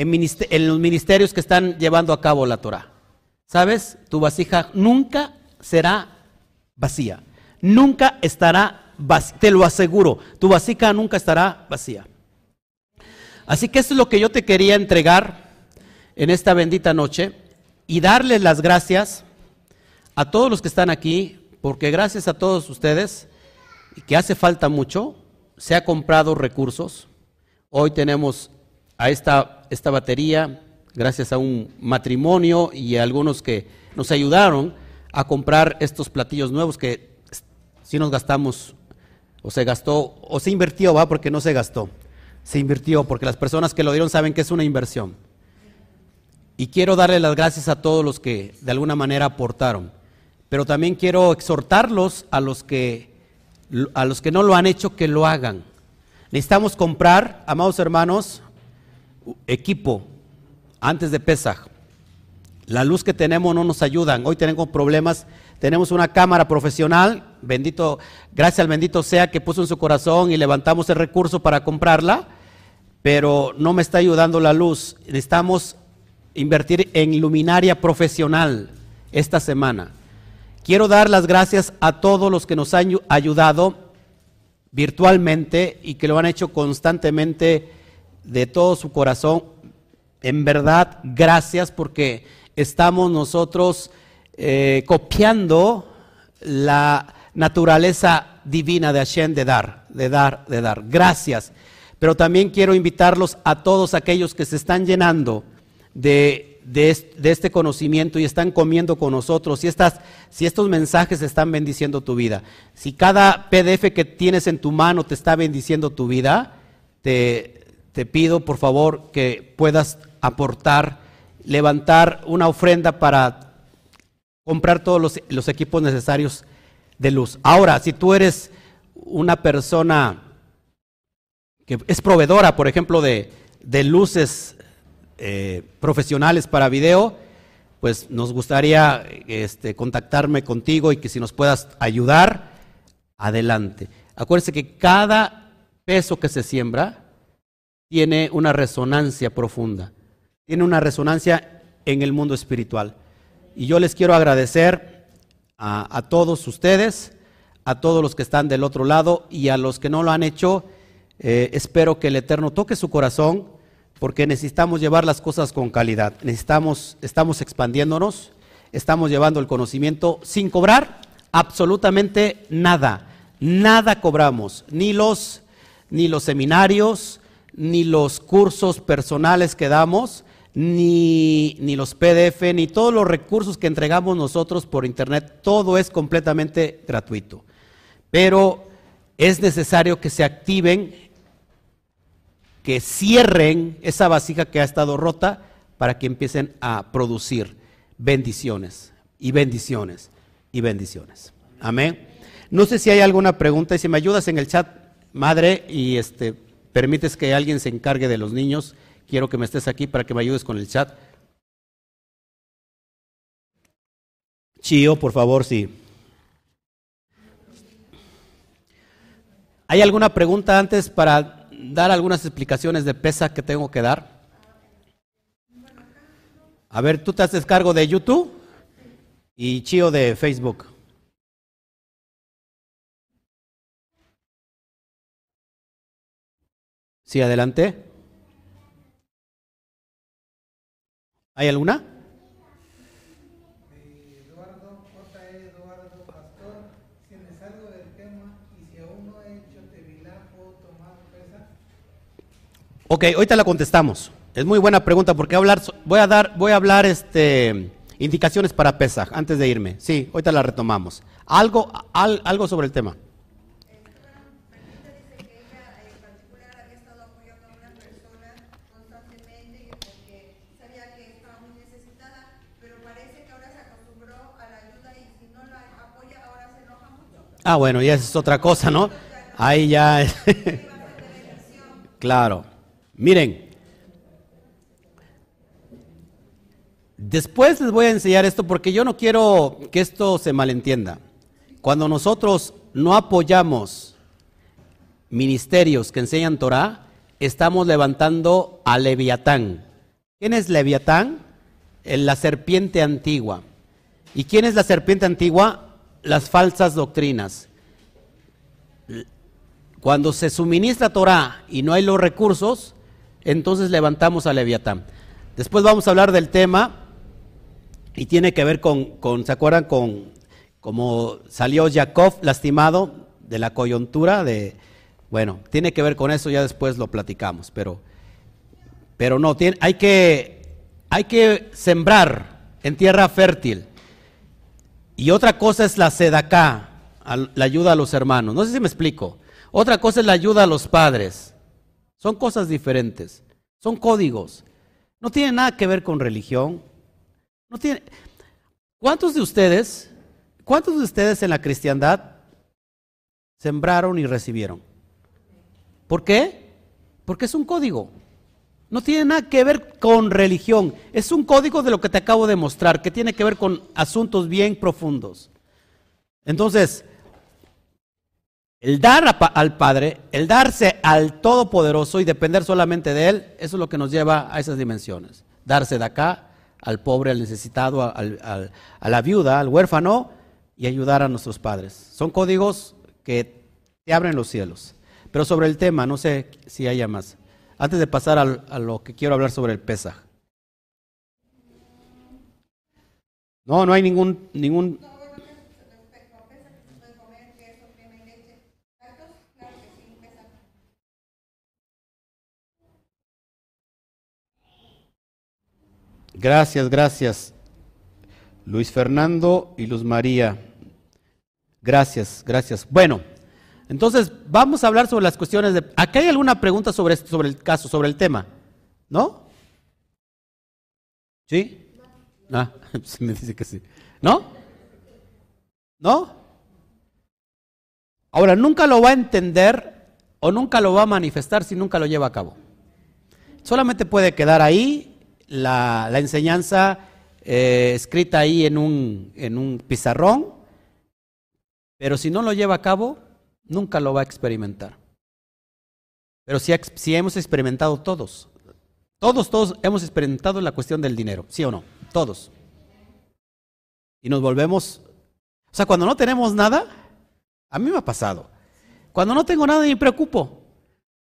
en, los ministerios que están llevando a cabo la Torah. ¿Sabes? Tu vasija nunca será vacía. Nunca estará vacía. Te lo aseguro. Tu vasija nunca estará vacía. Así que eso es lo que yo te quería entregar en esta bendita noche y darles las gracias a todos los que están aquí, porque gracias a todos ustedes, que hace falta mucho, se ha comprado recursos, Hoy tenemos a esta, esta batería gracias a un matrimonio y a algunos que nos ayudaron a comprar estos platillos nuevos que si nos gastamos o se gastó o se invirtió, va, porque no se gastó. Se invirtió porque las personas que lo dieron saben que es una inversión. Y quiero darle las gracias a todos los que de alguna manera aportaron. Pero también quiero exhortarlos a los que a los que no lo han hecho que lo hagan. Necesitamos comprar, amados hermanos, equipo antes de Pesaj. La luz que tenemos no nos ayuda. Hoy tenemos problemas. Tenemos una cámara profesional, bendito, gracias al bendito sea que puso en su corazón y levantamos el recurso para comprarla, pero no me está ayudando la luz. Necesitamos invertir en luminaria profesional esta semana. Quiero dar las gracias a todos los que nos han ayudado virtualmente y que lo han hecho constantemente de todo su corazón. En verdad, gracias porque estamos nosotros eh, copiando la naturaleza divina de Hashem de dar, de dar, de dar. Gracias. Pero también quiero invitarlos a todos aquellos que se están llenando de de, este conocimiento y están comiendo con nosotros, si, estas, si estos mensajes están bendiciendo tu vida, si cada PDF que tienes en tu mano te está bendiciendo tu vida, te, te pido por favor que puedas aportar, levantar una ofrenda para comprar todos los, equipos necesarios de luz. Ahora, si tú eres una persona que es proveedora, por ejemplo, de, luces eh, profesionales para video, pues nos gustaría este, contactarme contigo y que si nos puedas ayudar, adelante. Acuérdense que cada peso que se siembra tiene una resonancia profunda, tiene una resonancia en el mundo espiritual. Y yo les quiero agradecer a, todos ustedes, a todos los que están del otro lado y a los que no lo han hecho. Eh, espero que el Eterno toque su corazón porque necesitamos llevar las cosas con calidad. Necesitamos, estamos expandiéndonos, estamos llevando el conocimiento sin cobrar absolutamente nada. Nada cobramos, ni los, ni los seminarios, ni los cursos personales que damos, ni, ni los PDF, ni todos los recursos que entregamos nosotros por internet. Todo es completamente gratuito. Pero es necesario que se activen que cierren esa vasija que ha estado rota para que empiecen a producir bendiciones y bendiciones y bendiciones. Amén. No sé si hay alguna pregunta y si me ayudas en el chat, madre, y este permites que alguien se encargue de los niños, quiero que me estés aquí para que me ayudes con el chat. Chío, por favor, sí. ¿Hay alguna pregunta antes para dar algunas explicaciones de pesa que tengo que dar? A ver, tú te haces cargo de YouTube y Chío de Facebook. Sí, adelante. ¿Hay alguna? Eduardo, J. Eduardo Pastor, si me del tema y si aún no he hecho tevilá, ¿puedo tomar pesa? Ok, ahorita la contestamos. Es muy buena pregunta porque hablar, voy a dar, voy a hablar este, indicaciones para Pesaj antes de irme. Sí, ahorita la retomamos. Algo, al- algo sobre el tema. Martita dice que ella en particular había estado apoyando a una persona constantemente y porque sabía que estaba muy necesitada, pero parece que ahora se acostumbró a la ayuda y si no la apoya ahora se enoja mucho. Ah, bueno, ya es otra cosa, ¿no? Ahí ya. claro. Miren. Después les voy a enseñar esto porque yo no quiero que esto se malentienda. Cuando nosotros no apoyamos ministerios que enseñan Torah, estamos levantando a Leviatán. ¿Quién es Leviatán? La serpiente antigua. ¿Y quién es la serpiente antigua? Las falsas doctrinas. Cuando se suministra Torah y no hay los recursos, entonces levantamos a Leviatán. Después vamos a hablar del tema y tiene que ver con, con ¿se acuerdan? Con cómo salió Jacob lastimado de la coyuntura de, bueno, tiene que ver con eso, ya después lo platicamos, pero, pero no, tiene, hay, que, hay que sembrar en tierra fértil. Y otra cosa es la sedacá, la ayuda a los hermanos. No sé si me explico. Otra cosa es la ayuda a los padres. Son cosas diferentes. Son códigos. No tiene nada que ver con religión. No tiene. ¿Cuántos de ustedes, cuántos de ustedes en la cristiandad sembraron y recibieron? ¿Por qué? Porque es un código. No tiene nada que ver con religión. Es un código de lo que te acabo de mostrar, que tiene que ver con asuntos bien profundos. Entonces, el dar al Padre, el darse al Todopoderoso y depender solamente de Él, eso es lo que nos lleva a esas dimensiones. Darse de acá al pobre, al necesitado, al- a la viuda, al huérfano y ayudar a nuestros padres. Son códigos que te abren los cielos. Pero sobre el tema, no sé si haya más. Antes de pasar al- a lo que quiero hablar sobre el Pesaj. No, no hay ningún, ningún. Gracias, gracias. Luis Fernando y Luz María. Gracias, gracias. Bueno, entonces vamos a hablar sobre las cuestiones de... ¿Acá hay alguna pregunta sobre, sobre el caso, sobre el tema? ¿No? ¿Sí? Ah, sí me dice que sí. ¿No? ¿No? Ahora, nunca lo va a entender o nunca lo va a manifestar si nunca lo lleva a cabo. Solamente puede quedar ahí la, la enseñanza eh, escrita ahí en un, en un pizarrón, pero si no lo lleva a cabo, nunca lo va a experimentar. Pero si, si hemos experimentado todos, todos, todos hemos experimentado la cuestión del dinero, ¿sí o no? Todos. Y nos volvemos, o sea, cuando no tenemos nada, a mí me ha pasado. Cuando no tengo nada, ni me preocupo.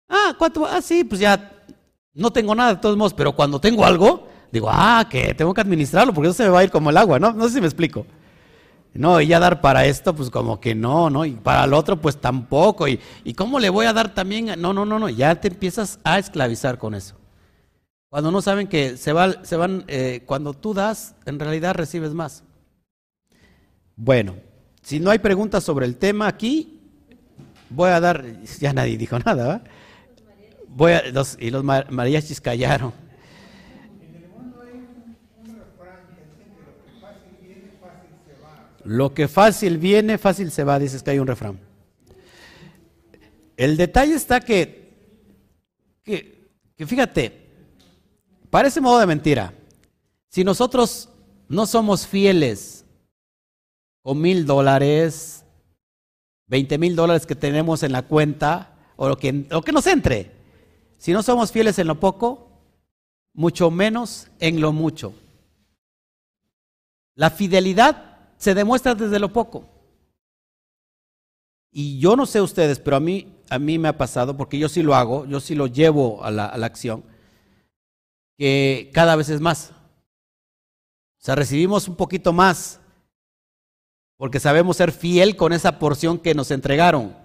Ah, ¿cuánto? Ah, sí, pues ya no tengo nada de todos modos, pero cuando tengo algo, digo, ah, que tengo que administrarlo porque eso se me va a ir como el agua, ¿no? No sé si me explico. No, y ya dar para esto, pues como que no, ¿no? Y para el otro, pues tampoco. ¿Y, y cómo le voy a dar también? No, no, no, no, ya te empiezas a esclavizar con eso. Cuando no saben que se, va, se van, eh, cuando tú das, en realidad recibes más. Bueno, si no hay preguntas sobre el tema aquí, voy a dar, ya nadie dijo nada, ¿va? Voy a, los, y los ma- mariachis callaron. Lo que fácil viene, fácil se va, dices que hay un refrán. El detalle está que, que, que fíjate, parece modo de mentira. Si nosotros no somos fieles con mil dólares, veinte mil dólares que tenemos en la cuenta, o lo que, lo que nos entre, si no somos fieles en lo poco, mucho menos en lo mucho. La fidelidad se demuestra desde lo poco. Y yo no sé ustedes, pero a mí, a mí me ha pasado, porque yo sí lo hago, yo sí lo llevo a la, a la acción, que cada vez es más. sea, recibimos un poquito más porque sabemos ser fiel con esa porción que nos entregaron.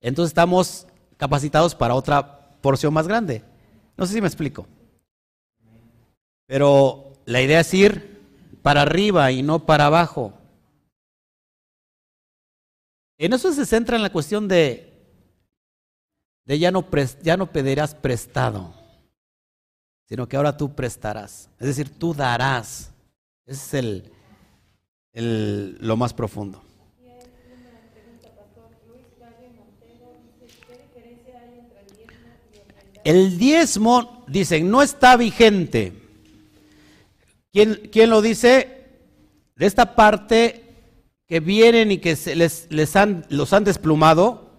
Entonces estamos capacitados para otra porción más grande. No sé si me explico. Pero la idea es ir para arriba y no para abajo. En eso se centra en la cuestión de, ya, no ya no pedirás prestado, sino que ahora tú prestarás. Es decir, tú darás. Ese es el, el, lo más profundo. El diezmo, dicen, no está vigente. ¿Quién, quién lo dice? De esta parte que vienen y que se les, les han, los han desplumado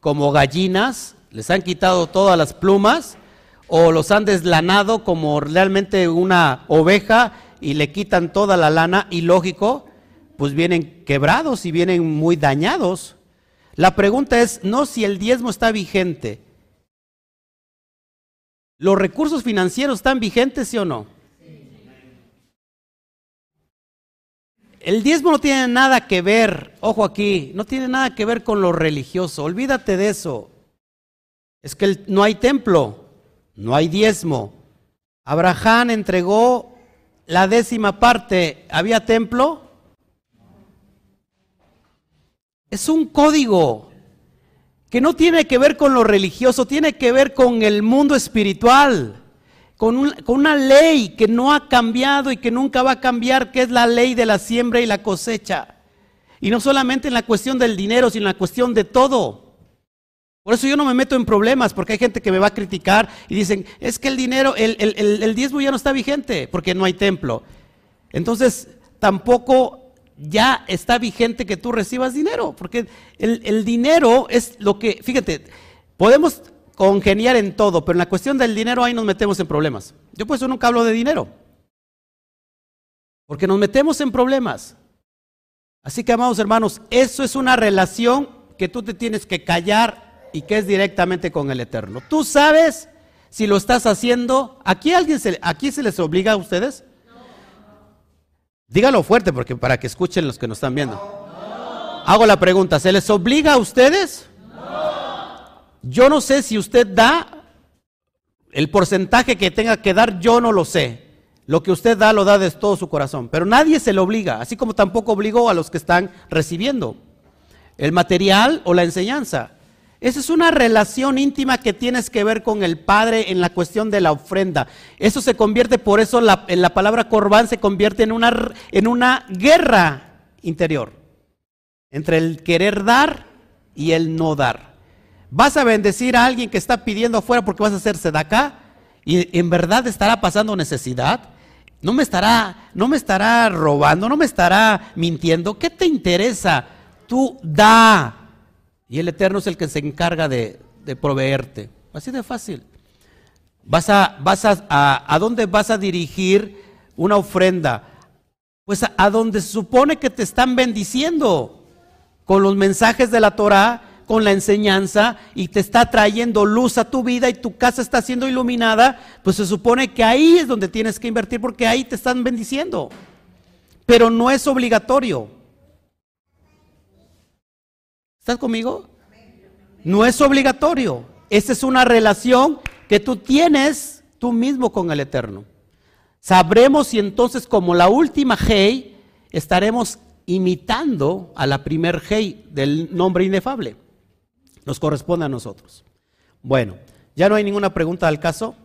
como gallinas, les han quitado todas las plumas, o los han deslanado como realmente una oveja y le quitan toda la lana, y lógico, pues vienen quebrados y vienen muy dañados. La pregunta es no si el diezmo está vigente. ¿Los recursos financieros están vigentes, sí o no? El diezmo no tiene nada que ver, ojo aquí, no tiene nada que ver con lo religioso, olvídate de eso. Es que no hay templo, no hay diezmo. Abraham entregó la décima parte, ¿había templo? Es un código que no tiene que ver con lo religioso, tiene que ver con el mundo espiritual, con, con, una ley que no ha cambiado y que nunca va a cambiar, que es la ley de la siembra y la cosecha. Y no solamente en la cuestión del dinero, sino en la cuestión de todo. Por eso yo no me meto en problemas, porque hay gente que me va a criticar y dicen, es que el dinero, el, el, el diezmo ya no está vigente, porque no hay templo. Entonces, tampoco ya está vigente que tú recibas dinero, porque el, dinero es lo que, fíjate, podemos congeniar en todo, pero en la cuestión del dinero ahí nos metemos en problemas. Yo por eso nunca hablo de dinero, porque nos metemos en problemas. Así que, amados hermanos, eso es una relación que tú te tienes que callar y que es directamente con el Eterno. Tú sabes si lo estás haciendo. ¿Aquí alguien se, aquí se les obliga a ustedes? Dígalo fuerte porque para que escuchen los que nos están viendo. Hago la pregunta, ¿se les obliga a ustedes? Yo no sé si usted da el porcentaje que tenga que dar, yo no lo sé. Lo que usted da lo da de todo su corazón, pero nadie se le obliga, así como tampoco obligó a los que están recibiendo el material o la enseñanza. Esa es una relación íntima que tienes que ver con el Padre en la cuestión de la ofrenda. Eso se convierte, por eso la, en la palabra corbán se convierte en una, en una guerra interior entre el querer dar y el no dar. Vas a bendecir a alguien que está pidiendo afuera porque vas a hacerse de acá y en verdad estará pasando necesidad. No me estará, no me estará robando, no me estará mintiendo. ¿Qué te interesa? Tú da y el Eterno es el que se encarga de, proveerte. Así de fácil. Vas a, vas a, a, dónde vas a dirigir una ofrenda? Pues a, donde se supone que te están bendiciendo con los mensajes de la Torah, con la enseñanza y te está trayendo luz a tu vida y tu casa está siendo iluminada, pues se supone que ahí es donde tienes que invertir porque ahí te están bendiciendo. Pero no es obligatorio. ¿Estás conmigo? No es obligatorio. Esa es una relación que tú tienes tú mismo con el Eterno. Sabremos si entonces como la última Hey estaremos imitando a la primer Hey del nombre inefable. Nos corresponde a nosotros. Bueno, ¿ya no hay ninguna pregunta al caso?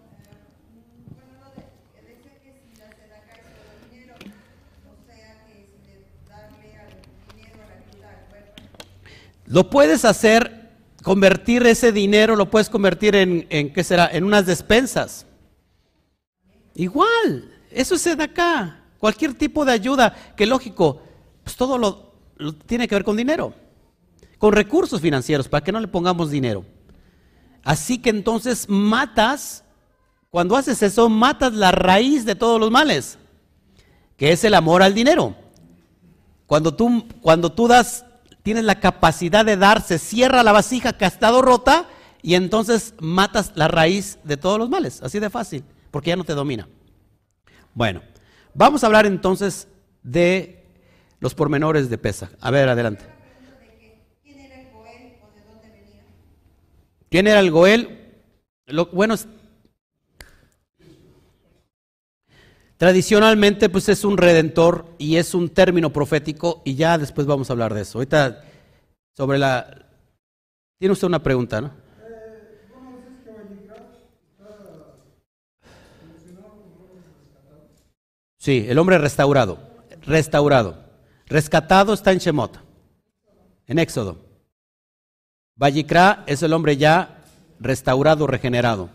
Lo puedes hacer, convertir ese dinero, lo puedes convertir en, en ¿qué será? En unas despensas. Igual, eso es acá. Cualquier tipo de ayuda, que lógico, pues todo lo, tiene que ver con dinero, con recursos financieros, para que no le pongamos dinero. Así que entonces matas, cuando haces eso, matas la raíz de todos los males, que es el amor al dinero. Cuando tú, cuando tú das tienes la capacidad de dar, se cierra la vasija que ha estado rota y entonces matas la raíz de todos los males. Así de fácil, porque ya no te domina. Bueno, vamos a hablar entonces de los pormenores de Pesaj. A ver, adelante. ¿Quién era el Goel o de dónde venía? ¿Quién era el Goel? Bueno, tradicionalmente pues es un redentor y es un término profético y ya después vamos a hablar de eso. Ahorita sobre la... Tiene usted una pregunta, ¿no? Sí, el hombre restaurado, restaurado. Rescatado está en Shemot, en Éxodo. Vallicra es el hombre ya restaurado, regenerado,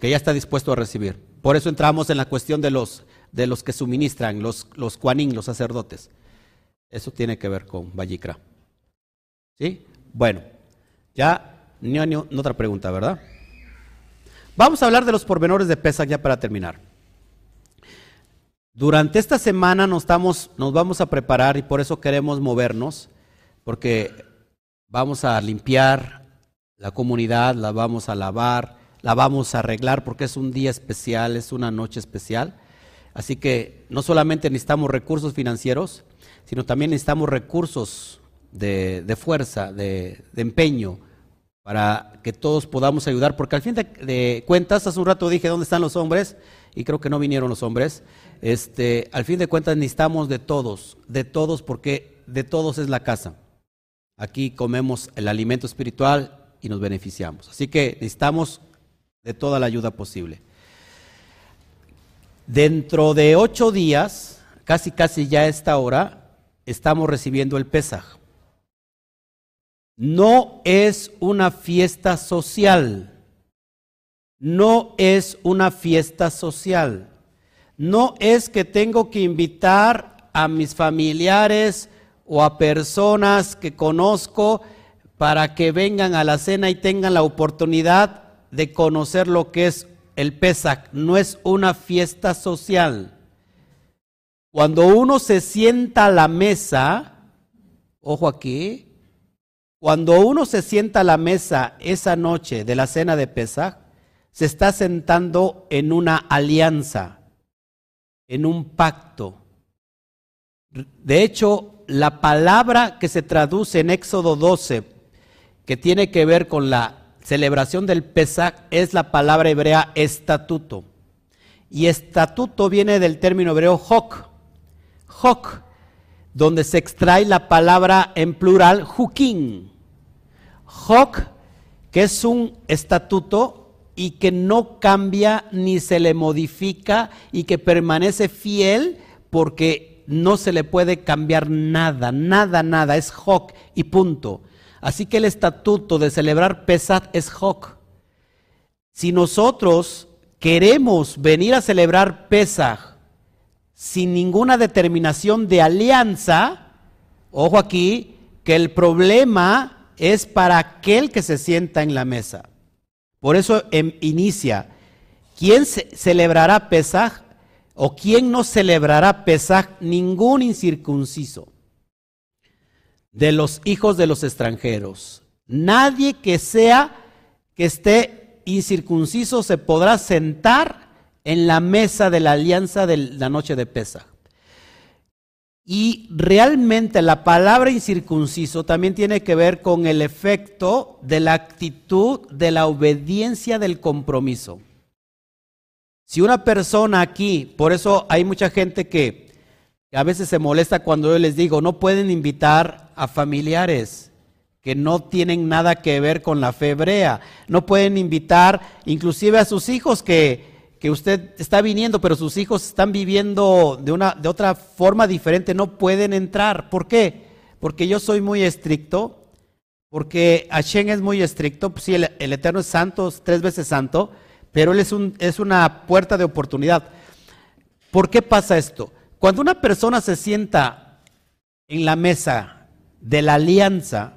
que ya está dispuesto a recibir. Por eso entramos en la cuestión de los, de los que suministran, los, los los sacerdotes. Eso tiene que ver con Vallicra. ¿Sí? Bueno, ya, ni- ni otra pregunta, ¿verdad? Vamos a hablar de los pormenores de Pesach ya para terminar. Durante esta semana nos, estamos, nos vamos a preparar y por eso queremos movernos, porque vamos a limpiar la comunidad, la vamos a lavar, la vamos a arreglar porque es un día especial, es una noche especial. Así que no solamente necesitamos recursos financieros, sino también necesitamos recursos de, de fuerza, de, empeño, para que todos podamos ayudar, porque al fin de, de cuentas, hace un rato dije dónde están los hombres, y creo que no vinieron los hombres. Este, al fin de cuentas necesitamos de todos, de todos, porque de todos es la casa. Aquí comemos el alimento espiritual y nos beneficiamos. Así que necesitamos de toda la ayuda posible. Dentro de ocho días, casi casi ya a esta hora, estamos recibiendo el Pesaj. No es una fiesta social. No es una fiesta social. No es que tengo que invitar a mis familiares o a personas que conozco para que vengan a la cena y tengan la oportunidad de conocer lo que es el Pesach. No es una fiesta social. Cuando uno se sienta a la mesa, ojo aquí, cuando uno se sienta a la mesa esa noche de la cena de Pesach, se está sentando en una alianza, en un pacto. De hecho, la palabra que se traduce en Éxodo 12, que tiene que ver con la celebración del Pesach, es la palabra hebrea estatuto. Y estatuto viene del término hebreo hok. Hok, donde se extrae la palabra en plural jukin. Hok, que es un estatuto y que no cambia ni se le modifica y que permanece fiel porque no se le puede cambiar nada, nada, nada, es Hok y punto. Así que el estatuto de celebrar Pesat es Hok. Si nosotros queremos venir a celebrar Pesach sin ninguna determinación de alianza, ojo aquí, que el problema es para aquel que se sienta en la mesa. Por eso em, inicia, ¿quién ce- celebrará Pesaj o quién no celebrará Pesaj? Ningún incircunciso de los hijos de los extranjeros. Nadie que sea, que esté incircunciso se podrá sentar en la mesa de la alianza de la noche de Pesaj. Y realmente la palabra incircunciso también tiene que ver con el efecto de la actitud de la obediencia del compromiso. Si una persona aquí, por eso hay mucha gente que a veces se molesta cuando yo les digo, no pueden invitar a familiares que no tienen nada que ver con la fe hebrea, no pueden invitar inclusive a sus hijos que, que usted está viniendo, pero sus hijos están viviendo de, una, de otra forma diferente, no pueden entrar. ¿Por qué? Porque yo soy muy estricto, porque Hashem es muy estricto, sí, el, el Eterno es santo, es tres veces santo, pero Él es, un, es una puerta de oportunidad. ¿Por qué pasa esto? Cuando una persona se sienta en la mesa de la alianza,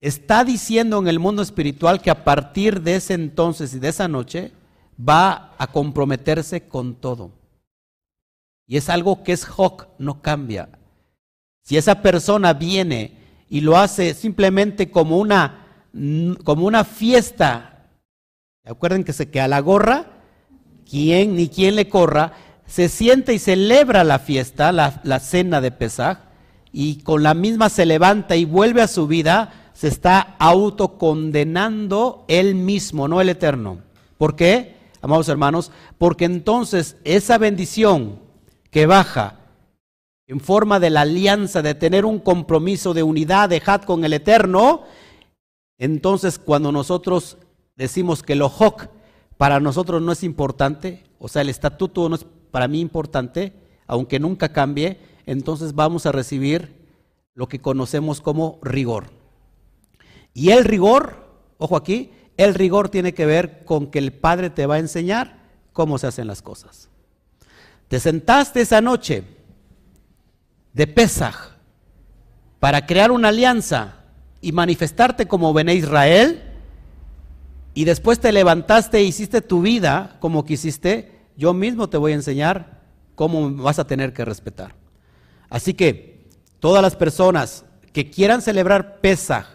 está diciendo en el mundo espiritual que a partir de ese entonces y de esa noche va a comprometerse con todo. Y es algo que es Hok, no cambia. Si esa persona viene y lo hace simplemente como una, como una fiesta, acuerden que se que a la gorra, quien ni quien le corra, se siente y celebra la fiesta, la, la cena de Pesaj, y con la misma se levanta y vuelve a su vida, se está autocondenando él mismo, no el eterno. ¿Por qué, amados hermanos? Porque entonces esa bendición que baja en forma de la alianza, de tener un compromiso de unidad de Had con el eterno, entonces cuando nosotros decimos que lo Hok para nosotros no es importante, o sea, el estatuto no es para mí importante, aunque nunca cambie, entonces vamos a recibir lo que conocemos como rigor. Y el rigor, ojo aquí, el rigor tiene que ver con que el Padre te va a enseñar cómo se hacen las cosas. Te sentaste esa noche de Pesaj para crear una alianza y manifestarte como Bené Israel, y después te levantaste e hiciste tu vida como quisiste, yo mismo te voy a enseñar cómo vas a tener que respetar. Así que todas las personas que quieran celebrar Pesaj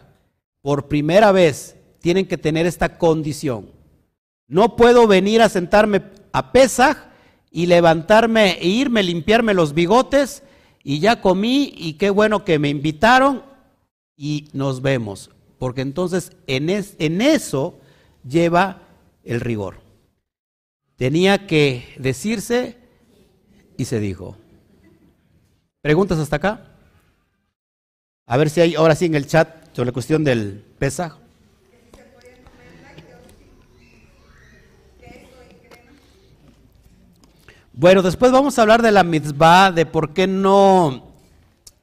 por primera vez tienen que tener esta condición. No puedo venir a sentarme a Pesaj y levantarme e irme, limpiarme los bigotes y ya comí y qué bueno que me invitaron y nos vemos. Porque entonces en, en eso lleva el rigor. Tenía que decirse y se dijo. ¿Preguntas hasta acá? A ver si hay ahora sí en el chat sobre la cuestión del pesaje. Bueno, después vamos a hablar de la mitzvah, de por qué no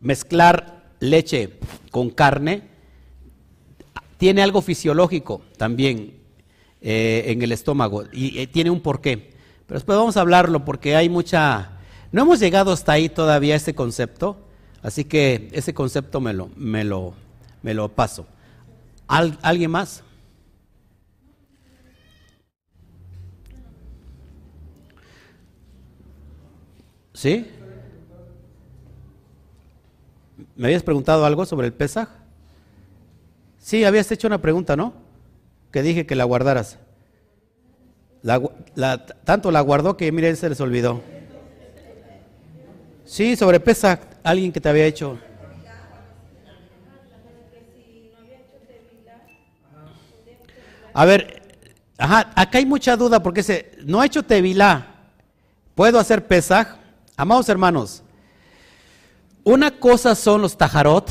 mezclar leche con carne. Tiene algo fisiológico también. Eh, en el estómago y eh, tiene un porqué. Pero después vamos a hablarlo porque hay mucha... No hemos llegado hasta ahí todavía ese concepto, así que ese concepto me lo, me lo, me lo paso. ¿Alguien más? ¿Sí? ¿Me habías preguntado algo sobre el Pesaj? Sí, habías hecho una pregunta, ¿no? Que dije que la guardaras. tanto la guardó que, mire, se les olvidó. Sí, sobre pesa alguien que te había hecho. A ver, ajá, acá hay mucha duda porque se, no ha hecho tevilá. ¿Puedo hacer pesaj? Amados hermanos, una cosa son los tajarot.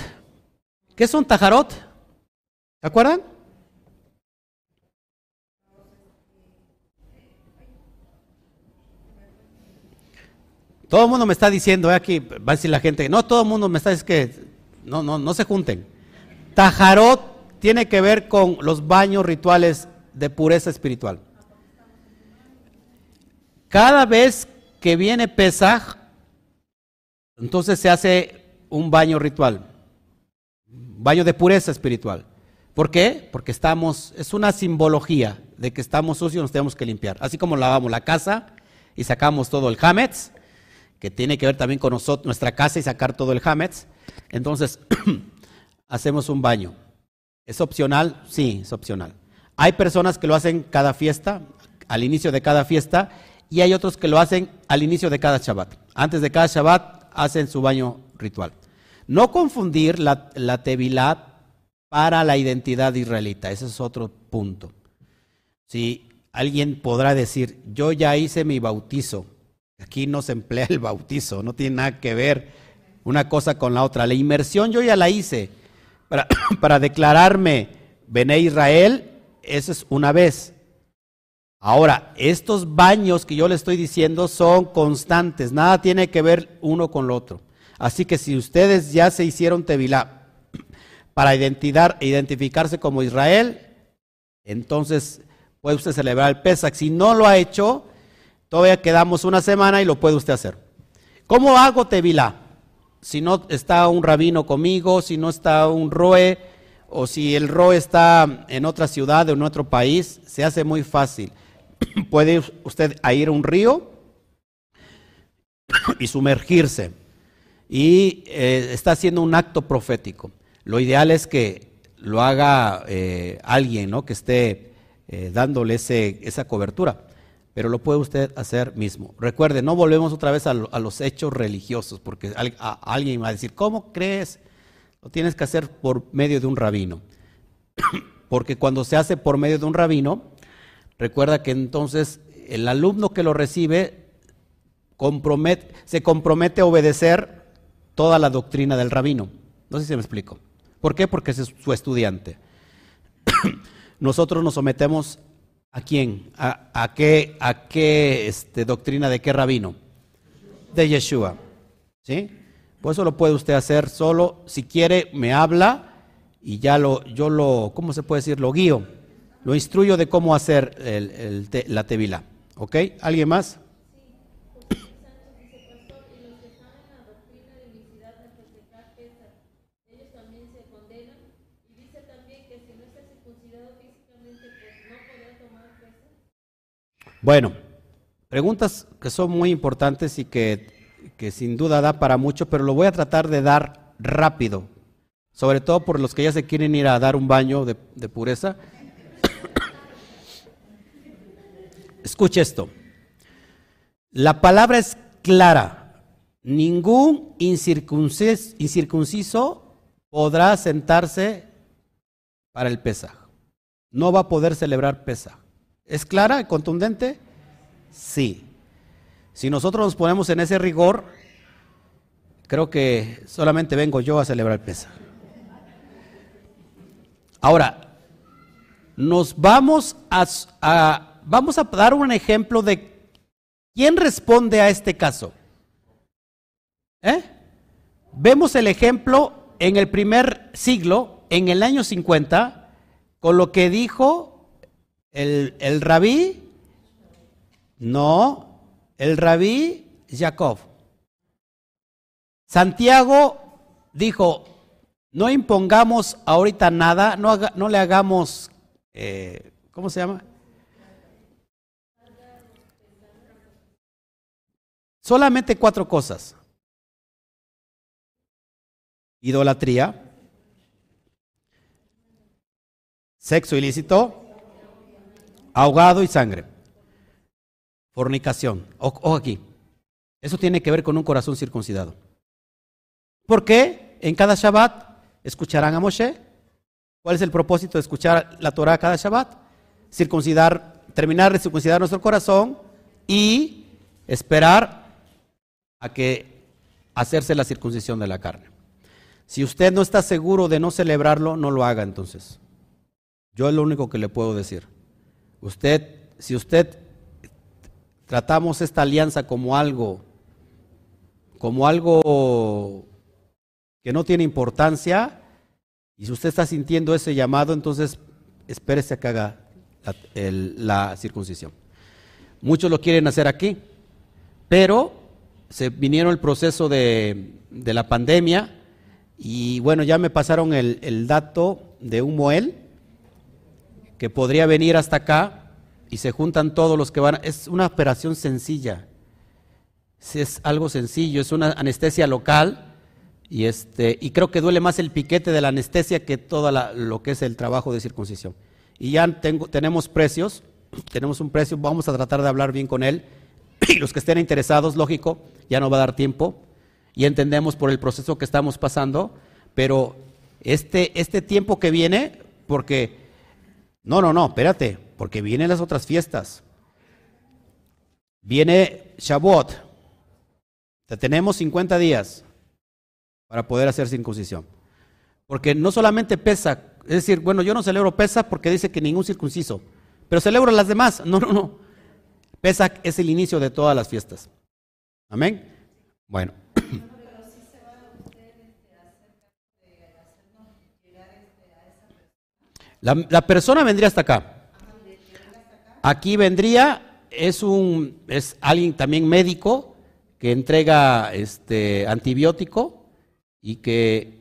¿Qué son tajarot? ¿Se acuerdan? Todo el mundo me está diciendo, eh, aquí va a decir la gente, no, todo el mundo me está diciendo que no, no, no se junten. Tajarot tiene que ver con los baños rituales de pureza espiritual. Cada vez que viene Pesaj, entonces se hace un baño ritual, baño de pureza espiritual. ¿Por qué? Porque estamos, es una simbología de que estamos sucios, nos tenemos que limpiar. Así como lavamos la casa y sacamos todo el hametz, que tiene que ver también con nosotros, nuestra casa y sacar todo el hametz. Entonces, hacemos un baño. ¿Es opcional? Sí, es opcional. Hay personas que lo hacen cada fiesta, al inicio de cada fiesta, y hay otros que lo hacen al inicio de cada Shabbat. Antes de cada Shabbat hacen su baño ritual. No confundir la, la para la identidad israelita, ese es otro punto. Si alguien podrá decir, yo ya hice mi bautizo, Aquí no se emplea el bautizo, no tiene nada que ver una cosa con la otra. La inmersión yo ya la hice para, declararme Bené Israel, eso es una vez. Ahora, estos baños que yo le estoy diciendo son constantes, nada tiene que ver uno con lo otro. Así que si ustedes ya se hicieron Tevilá para identidad, identificarse como Israel, entonces puede usted celebrar el Pesach. Si no lo ha hecho, Todavía quedamos una semana y lo puede usted hacer. ¿Cómo hago Tevilá? Si no está un rabino conmigo, si no está un roe, o si el roe está en otra ciudad o en otro país, se hace muy fácil. Puede usted ir a un río y sumergirse. Y eh, está haciendo un acto profético. Lo ideal es que lo haga eh, alguien ¿no? que esté eh, dándole esa cobertura. Pero lo puede usted hacer mismo. Recuerde, no volvemos otra vez a, lo- a los hechos religiosos, porque alguien va a decir, ¿cómo crees? Lo tienes que hacer por medio de un rabino. porque cuando se hace por medio de un rabino, recuerda que entonces el alumno que lo recibe se compromete a obedecer toda la doctrina del rabino. No sé si me explico. ¿Por qué? Porque es su estudiante. Nosotros nos sometemos a quién? ¿A, a qué, a qué este, doctrina de qué rabino? De Yeshua. ¿Sí? Por eso lo puede usted hacer solo. Si quiere, me habla y ya lo, yo lo, ¿cómo se puede decir? Lo guío. Lo instruyo de cómo hacer el- el la tevila. ¿Ok? ¿Alguien más? dice pastor, y los que están en la doctrina de unicidad al festejar Pesach, ellos también se condenan. Y dice también que si no está circuncidado físicamente, pues no podrá tomar Pesach. Bueno, preguntas que son muy importantes y que, que sin duda da para mucho, pero lo voy a tratar de dar rápido, sobre todo por los que ya se quieren ir a dar un baño de, pureza. Escuche esto. La palabra es clara. Ningún incircuncis- incircunciso podrá sentarse para el Pesaj. No va a poder celebrar Pesaj. ¿Es clara y contundente? Sí. Si nosotros nos ponemos en ese rigor, creo que solamente vengo yo a celebrar Pesaj. Ahora, nos vamos a, a- vamos a dar un ejemplo de quién responde a este caso. ¿Eh? Vemos el ejemplo en el primer siglo, en el año 50, con lo que dijo el, el rabí, no, el rabí Jacob. Santiago dijo, no impongamos ahorita nada, no, haga- no le hagamos, eh, ¿cómo se llama? Solamente cuatro cosas. Idolatría, sexo ilícito, ahogado y sangre. Fornicación. Ojo aquí. Eso tiene que ver con un corazón circuncidado. ¿Por qué? En cada Shabbat escucharán a Moshe. ¿Cuál es el propósito de escuchar la Torah cada Shabbat? Circuncidar, terminar de circuncidar nuestro corazón y esperar a que hacerse la circuncisión de la carne. Si usted no está seguro de no celebrarlo, no lo haga entonces. Yo es lo único que le puedo decir. Usted, si usted tratamos esta alianza como algo, como algo que no tiene importancia, y si usted está sintiendo ese llamado, entonces espérese a que haga la, circuncisión. Muchos lo quieren hacer aquí, pero se vinieron el proceso de, la pandemia y bueno, ya me pasaron el dato de un Moel que podría venir hasta acá y se juntan todos los que van. Es una operación sencilla. Es algo sencillo, es una anestesia local y, este, y creo que duele más el piquete de la anestesia que todo lo que es el trabajo de circuncisión. Y ya tengo, tenemos precios, tenemos un precio, vamos a tratar de hablar bien con él. Y los que estén interesados, lógico, ya no va a dar tiempo y entendemos por el proceso que estamos pasando, pero este, este tiempo que viene, porque, no, no, no, espérate, porque vienen las otras fiestas. Viene Shavuot, Ya tenemos 50 días para poder hacer circuncisión. Porque no solamente pesa, es decir, bueno, yo no celebro pesa porque dice que ningún circunciso, pero celebro las demás. No, no, no. Pesa es el inicio de todas las fiestas. Amén. Bueno. La, la persona vendría hasta acá. Aquí vendría, es un, es alguien también médico que entrega este antibiótico y que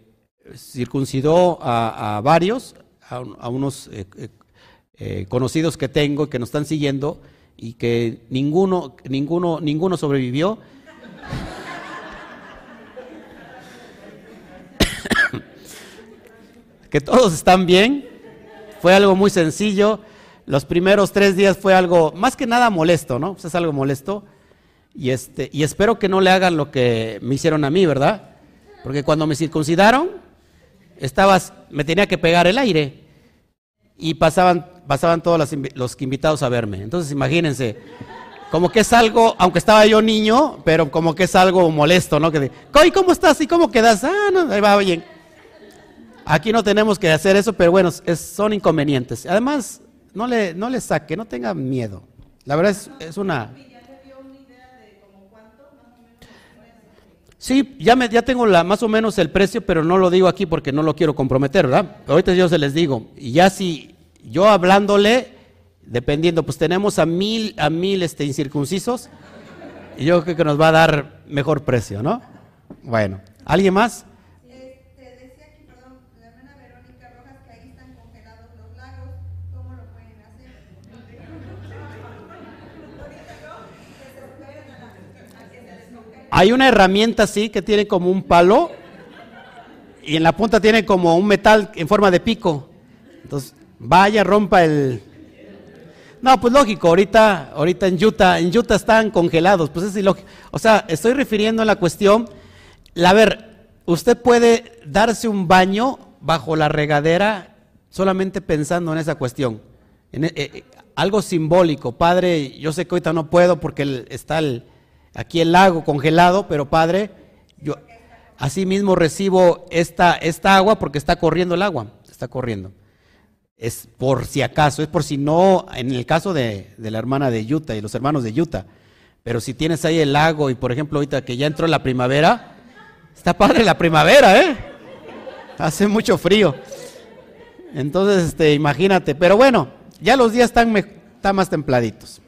circuncidó a, a varios, a, a unos eh, eh, eh, conocidos que tengo que nos están siguiendo y que ninguno, ninguno, ninguno sobrevivió. que todos están bien. Fue algo muy sencillo. los primeros tres días fue algo, más que nada molesto, ¿no? Pues es algo molesto. Y, este, y espero que no le hagan lo que me hicieron a mí, ¿verdad? Porque cuando me circuncidaron, estabas, me tenía que pegar el aire. Y pasaban, pasaban todos los, los invitados a verme. Entonces imagínense, como que es algo, aunque estaba yo niño, pero como que es algo molesto, ¿no? Que de, "Coy, ¿cómo estás? ¿Y cómo quedas? Ah, no, ahí va bien. Aquí no tenemos que hacer eso, pero bueno, es- son inconvenientes. Además, no le, no le saque, no tenga miedo. La verdad es, es una... Sí, ya, me, ya tengo la, más o menos el precio, pero no lo digo aquí porque no lo quiero comprometer, ¿verdad? Ahorita yo se les digo. Y ya si yo hablándole, dependiendo, pues tenemos a mil, a mil este, incircuncisos, y yo creo que nos va a dar mejor precio, ¿no? Bueno, ¿alguien más? Este, decía aquí, perdón, la hermana Verónica Rojas que ahí están congelados los lagos, ¿cómo lo pueden hacer? Ahorita no, que se esperen a, la- a que se descongelen. Hay una herramienta así que tiene como un palo y en la punta tiene como un metal en forma de pico. Entonces, vaya, rompa el... No, pues lógico, ahorita, ahorita en Utah, en Utah están congelados, pues es ilógico. O sea, estoy refiriendo a la cuestión, a ver, usted puede darse un baño bajo la regadera solamente pensando en esa cuestión. Eh, eh, algo simbólico, padre, yo sé que ahorita no puedo porque está el- aquí el lago congelado, pero padre, yo así mismo recibo esta, esta agua porque está corriendo el agua, está corriendo. Es por si acaso, es por si no, en el caso de, de la hermana de Utah y los hermanos de Utah. Pero si tienes ahí el lago y por ejemplo ahorita que ya entró la primavera, está padre la primavera, ¿eh? Hace mucho frío. Entonces, este, imagínate. Pero bueno, ya los días están, están más templaditos.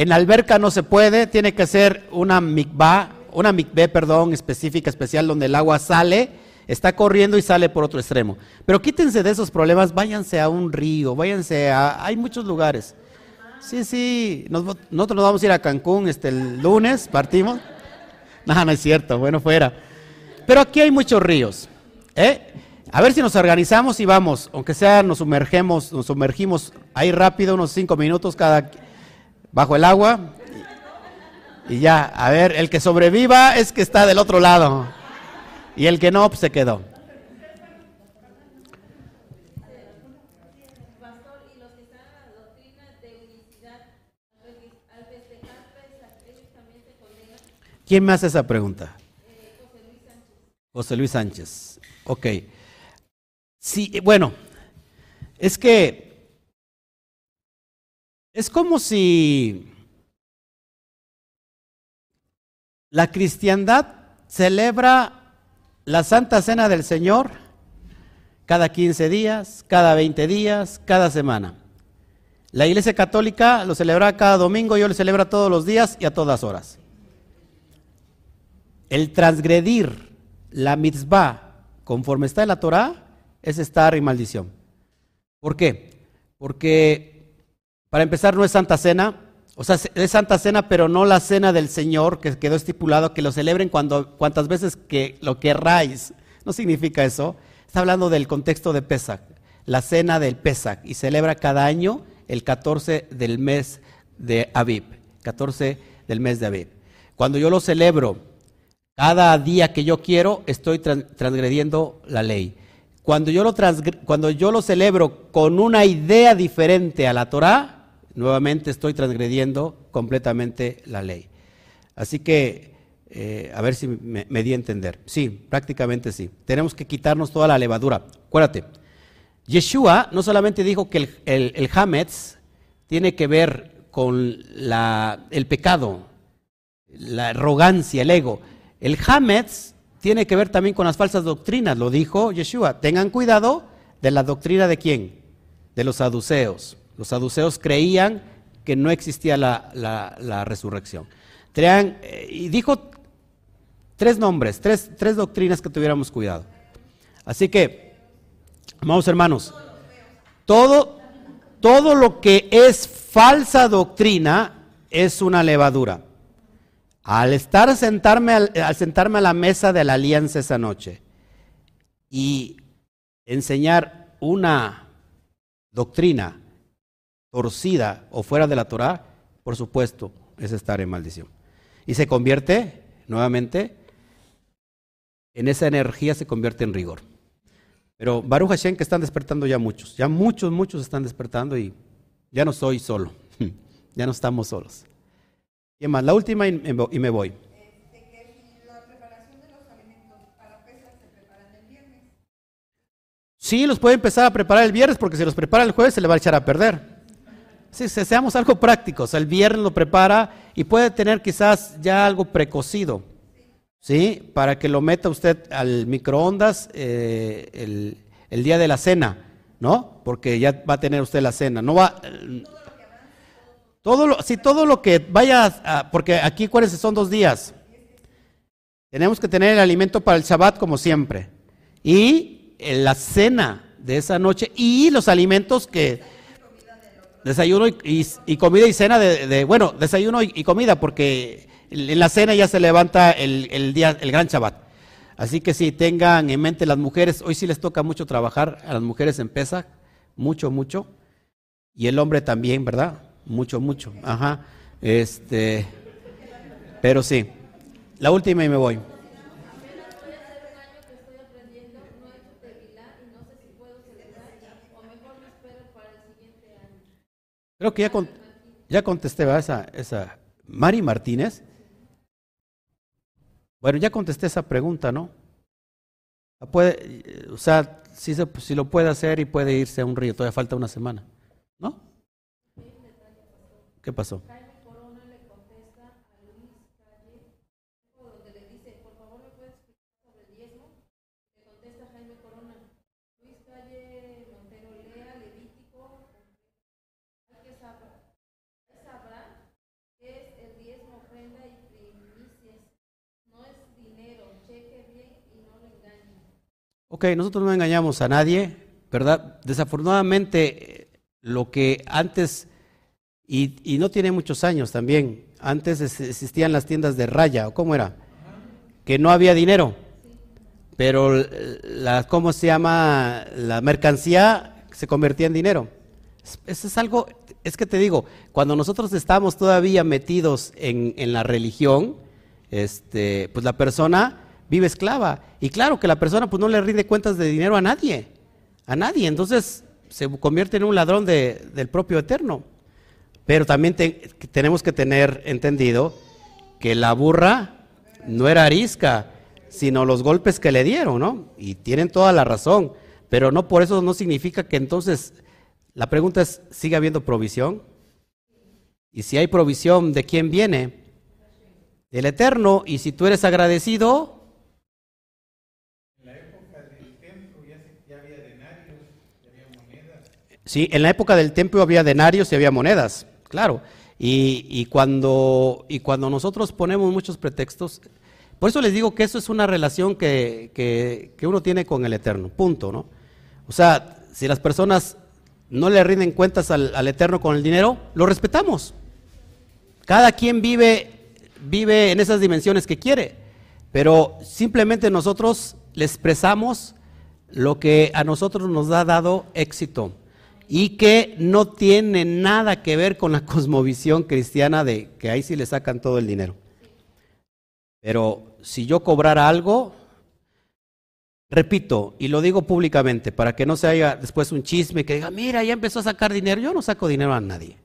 En alberca no se puede, tiene que ser una mikvah, una mikveh, perdón, específica, especial, donde el agua sale, está corriendo y sale por otro extremo. Pero quítense de esos problemas, váyanse a un río, váyanse a... Hay muchos lugares. Sí, sí, nos- nosotros nos vamos a ir a Cancún este, el lunes, partimos. No, no es cierto, bueno, fuera. Pero aquí hay muchos ríos. ¿eh? A ver si nos organizamos y vamos, aunque sea nos sumergemos, nos sumergimos ahí rápido, unos cinco minutos cada bajo el agua. Y, ya, a ver, el que sobreviva es que está del otro lado. Y el que no, pues se quedó. ¿Quién me hace esa pregunta? José Luis Sánchez. Ok. Sí, bueno, es que es como si la cristiandad celebra la Santa Cena del Señor cada 15 días, cada 20 días, cada semana. La Iglesia Católica lo celebra cada domingo, yo lo celebro todos los días y a todas horas. El transgredir la mitzvah conforme está en la Torah es estar en maldición. ¿Por qué? Porque, para empezar, no es Santa Cena, o sea, es Santa Cena, pero no la cena del Señor que quedó estipulado que lo celebren cuando, cuantas veces que lo querráis. No significa eso. Está hablando del contexto de Pesach, la cena del Pesach, y celebra cada año el 14 del mes de Aviv, 14 del mes de Aviv. Cuando yo lo celebro cada día que yo quiero, estoy tran- transgrediendo la ley. Cuando yo, lo cuando yo lo celebro con una idea diferente a la Torah, nuevamente estoy transgrediendo completamente la ley. Así que, eh, a ver si me, di a entender. Sí, prácticamente sí. Tenemos que quitarnos toda la levadura. Acuérdate, Yeshua no solamente dijo que el, el, Hametz tiene que ver con el pecado, la arrogancia, el ego. El Hametz tiene que ver también con las falsas doctrinas, lo dijo Yeshua. Tengan cuidado de la doctrina de quién? De los saduceos. Los saduceos creían que no existía la, resurrección. Eh, y dijo tres nombres, tres, doctrinas que tuviéramos cuidado. Así que, amados hermanos, todo, todo lo que es falsa doctrina es una levadura. Al estar sentarme al sentarme a la mesa de la alianza esa noche y enseñar una doctrina torcida o fuera de la Torah, por supuesto, es estar en maldición. Y se convierte, nuevamente, en esa energía se convierte en rigor. Pero Baruch Hashem que están despertando ya muchos, ya muchos, muchos están despertando y ya no soy solo, ya no estamos solos. Y más, la última y me voy. Sí, los puede empezar a preparar el viernes porque si los prepara el jueves se le va a echar a perder. Sí, se- seamos algo prácticos. El viernes lo prepara y puede tener quizás ya algo precocido, ¿sí? Para que lo meta usted al microondas eh, el, día de la cena, ¿no? Porque ya va a tener usted la cena. No va. Todo lo, sí, todo lo que vaya, a- porque aquí acuérdense son dos días. Tenemos que tener el alimento para el Shabbat como siempre. Y eh, la cena de esa noche y los alimentos que... Desayuno y, comida y cena de, bueno, desayuno y, comida porque en la cena ya se levanta el, el día, el gran Shabbat. Así que si tengan en mente las mujeres, hoy sí les toca mucho trabajar, a las mujeres en mucho, mucho. Y el hombre también, ¿verdad? Mucho, mucho. Ajá. Este, pero sí. La última y me voy. Apenas voy a hacer un año que estoy aprendiendo, no he hecho tevilá y no sé si puedo celebrar o mejor me espero para el siguiente año. Creo que ya, ya contesté ¿verdad? esa, esa. Mari Martínez. Bueno, ya contesté esa pregunta, ¿no? Puede, o sea, si, se- si lo puede hacer y puede irse a un río, todavía falta una semana, ¿no? ¿Qué pasó? Jaime Corona le contesta a Luis Calle, donde le dice, por favor me puedes explicar sobre el diezmo. Le contesta Jaime Corona, Luis Calle Montero, lea Levítico, hay que saber, sabrá qué es el diezmo, ofrenda y primicias. No es dinero, cheque bien y no le engañen. Ok, nosotros no engañamos a nadie, ¿verdad? Desafortunadamente, lo que antes, y, y no tiene muchos años también, antes es- existían las tiendas de raya, ¿o cómo era? Que no había dinero, pero eh, la, ¿cómo se llama? La mercancía se convertía en dinero. Es- Eso es algo, es que te digo, cuando nosotros estamos todavía metidos en, en la religión, este, pues la persona vive esclava. Y claro que la persona pues no le rinde cuentas de dinero a nadie, a nadie. Entonces se convierte en un ladrón de- del propio eterno. Pero también te- tenemos que tener entendido que la burra no era arisca, sino los golpes que le dieron, ¿no? Y tienen toda la razón. Pero no por eso no significa que entonces la pregunta es, ¿sigue habiendo provisión? Y si hay provisión, ¿de quién viene? Del Eterno. Y si tú eres agradecido, En la época del templo ya, se- ya había denarios, ya había monedas. Sí, en la época del templo había denarios y había monedas, claro. Y, cuando, y cuando nosotros ponemos muchos pretextos, por eso les digo que eso es una relación que, que- que uno tiene con el Eterno, punto, ¿no? O sea, si las personas no le rinden cuentas al, al Eterno con el dinero, lo respetamos. Cada quien vive, vive en esas dimensiones que quiere, pero simplemente nosotros le expresamos lo que a nosotros nos ha dado éxito y que no tiene nada que ver con la cosmovisión cristiana de que ahí sí le sacan todo el dinero. Pero si yo cobrara algo, repito, y lo digo públicamente, para que no se haya después un chisme que diga, mira, ya empezó a sacar dinero, yo no saco dinero a nadie.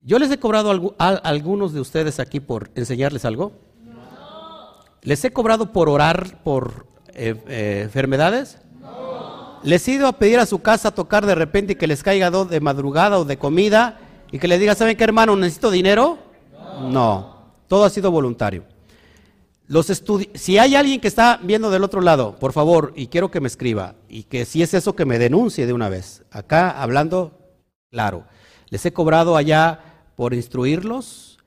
Yo les he cobrado a, algunos de ustedes aquí por enseñarles algo. ¿Les he cobrado por orar por eh, eh, enfermedades? ¿Les he ido a pedir a su casa a tocar de repente y que les caiga do- de madrugada o de comida y que les diga, ¿saben qué hermano? ¿Necesito dinero? No. Todo ha sido voluntario. Los si hay alguien que está viendo del otro lado, por favor, y quiero que me escriba, y que si es eso que me denuncie de una vez. Acá hablando, claro. Les he cobrado allá por instruirlos,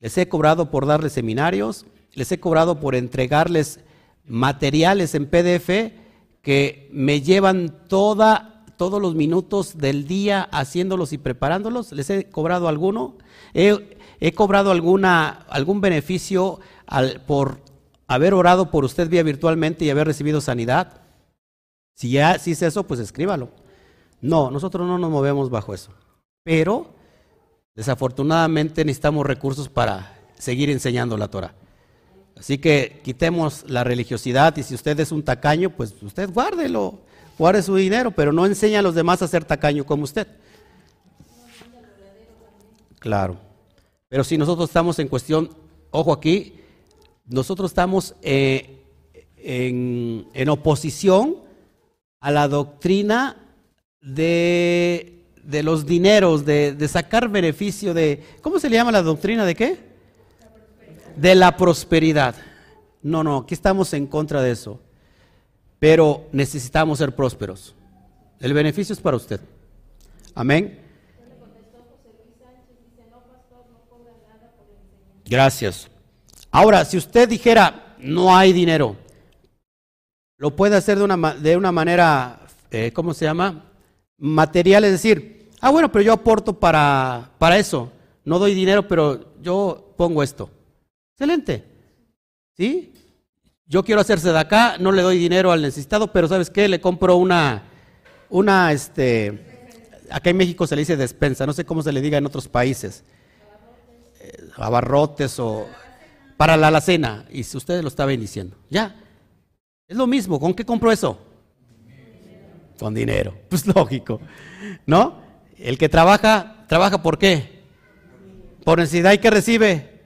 les he cobrado por darles seminarios, les he cobrado por entregarles materiales en PDF que me llevan toda, todos los minutos del día haciéndolos y preparándolos. ¿Les he cobrado alguno? He, cobrado alguna, algún beneficio al- por haber orado por usted vía virtualmente y haber recibido sanidad. Si ya si es eso, pues escríbalo. No, nosotros no nos movemos bajo eso. pero desafortunadamente necesitamos recursos para seguir enseñando la Torah. Así que quitemos la religiosidad y si usted es un tacaño, pues usted guárdelo, guarde su dinero, pero no enseña a los demás a ser tacaño como usted. Claro. Pero si nosotros estamos en cuestión, ojo aquí, nosotros estamos eh, en, en oposición a la doctrina de, de los dineros, de, de sacar beneficio de, ¿cómo se le llama la doctrina de qué? De la prosperidad. No, no, aquí estamos en contra de eso. Pero necesitamos ser prósperos. El beneficio es para usted. Amén. Gracias. Ahora, si usted dijera, no hay dinero, lo puede hacer de una, de una manera, eh, ¿cómo se llama? Material, es decir, ah, bueno, pero yo aporto para, para eso. No doy dinero, pero yo pongo esto. Excelente. ¿Sí? Yo quiero hacerse de acá, no le doy dinero al necesitado, pero ¿sabes qué? Le compro una, una, este, acá en México se le dice despensa, no sé cómo se le diga en otros países abarrotes o para la alacena. Y si usted lo está bendiciendo, ya. Es lo mismo. ¿Con qué compro eso? Con dinero. Pues lógico. ¿No? El que trabaja, ¿trabaja por qué? Por necesidad y que recibe.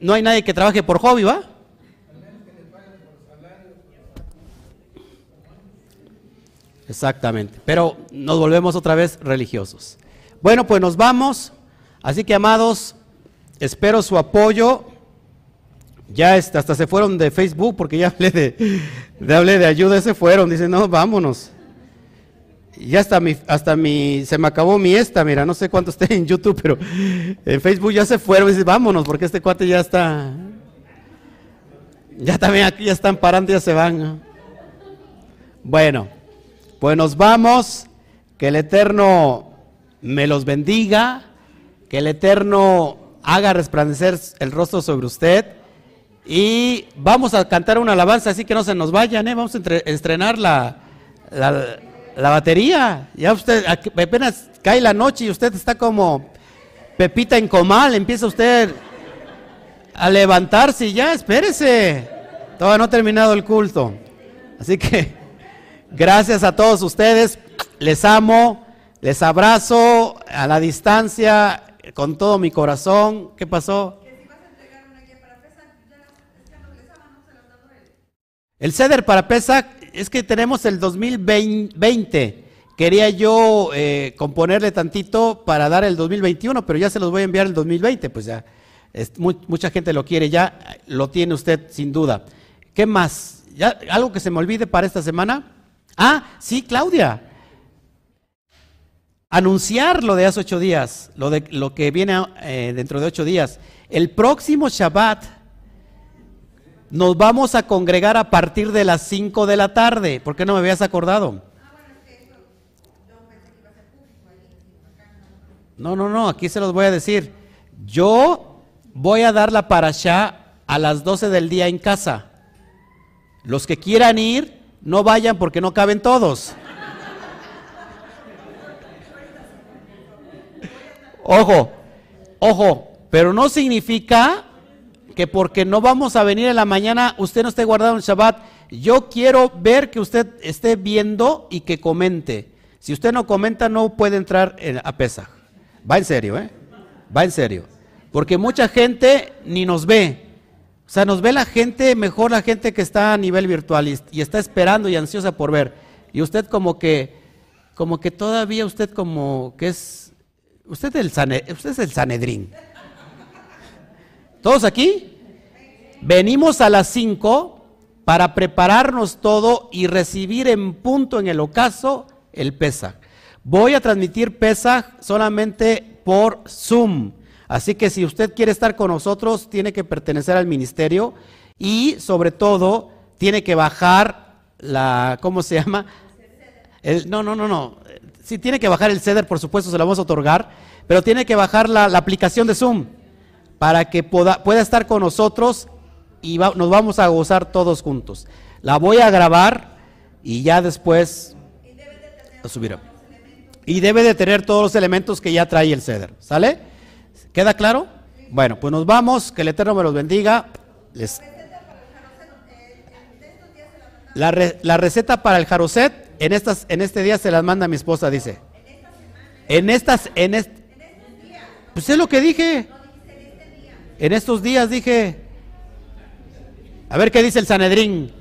No hay nadie que trabaje por hobby, ¿va? Exactamente. Pero nos volvemos otra vez religiosos. Bueno, pues nos vamos. Así que, amados, espero su apoyo. Ya hasta se fueron de Facebook porque ya hablé de, de, hablé de ayuda, se fueron. Dicen, no, vámonos. Ya hasta mi, hasta mi, se me acabó mi esta, mira, no sé cuánto esté en YouTube, pero en Facebook ya se fueron. Dice, vámonos, porque este cuate ya está, ya también aquí ya están parando, ya se van. ¿no? Bueno, pues nos vamos. Que el Eterno me los bendiga. Que el Eterno haga resplandecer el rostro sobre usted. Y vamos a cantar una alabanza, así que no se nos vayan, ¿eh? Vamos a estrenar la, la batería. Ya usted, apenas cae la noche y usted está como Pepita en comal, empieza usted a levantarse y ya, espérese. Todavía no ha terminado el culto. Así que gracias a todos ustedes, les amo, les abrazo a la distancia con todo mi corazón. ¿Qué pasó? El CEDER para Pesach es que tenemos el 2020. Quería yo eh, componerle tantito para dar el 2021, pero ya se los voy a enviar el 2020. Pues ya, mucha gente lo quiere ya, lo tiene usted sin duda. ¿Qué más? ¿Ya, ¿Algo que se me olvide para esta semana? Ah, sí, Claudia. Anunciar lo de hace ocho días, lo, de, lo que viene eh, dentro de ocho días. El próximo Shabbat nos vamos a congregar a partir de las 5 de la tarde. ¿Por qué no me habías acordado? No, no, no, aquí se los voy a decir. Yo voy a dar la parashá a las 12 del día en casa. Los que quieran ir, no vayan porque no caben todos. Ojo, ojo, pero no significa que porque no vamos a venir en la mañana, usted no esté guardado en Shabbat. Yo quiero ver que usted esté viendo y que comente. Si usted no comenta, no puede entrar en- a Pesaj. Va en serio, ¿eh? Va en serio. Porque mucha gente ni nos ve. O sea, nos ve la gente, mejor la gente que está a nivel virtual y, está esperando y ansiosa por ver. Y usted como que, como que todavía usted como que es, usted, el Sane- usted es el Sanedrín. ¿Todos aquí? Venimos a las 5 para prepararnos todo y recibir en punto en el ocaso el Pesaj. Voy a transmitir Pesaj solamente por Zoom. Así que si usted quiere estar con nosotros, tiene que pertenecer al ministerio y sobre todo tiene que bajar la, ¿cómo se llama? No, no, no, no. Sí, tiene que bajar el CEDER, por supuesto, se lo vamos a otorgar, pero tiene que bajar la aplicación de Zoom para que poda- pueda estar con nosotros y nos vamos a gozar todos juntos. La voy a grabar y ya después lo subirá. Y debe de tener todos los elementos que ya trae el ceder. ¿Sale? ¿Queda claro? Bueno, pues nos vamos. Que el Eterno me los bendiga. Les- La, re- la receta para el jaroset en, estas, en este día se las manda mi esposa, dice. En estas, en est- Pues es lo que dije. En estos días dije. A ver qué dice el Sanedrín.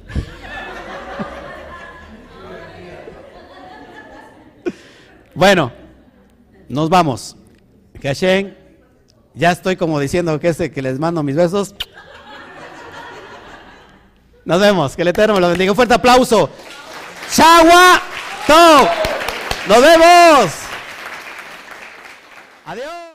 Bueno, nos vamos. Hashem, ya estoy como diciendo que ese que les mando mis besos. Nos vemos, que el Eterno me lo bendiga. Un fuerte aplauso. Chagua, to. Nos vemos. Adiós.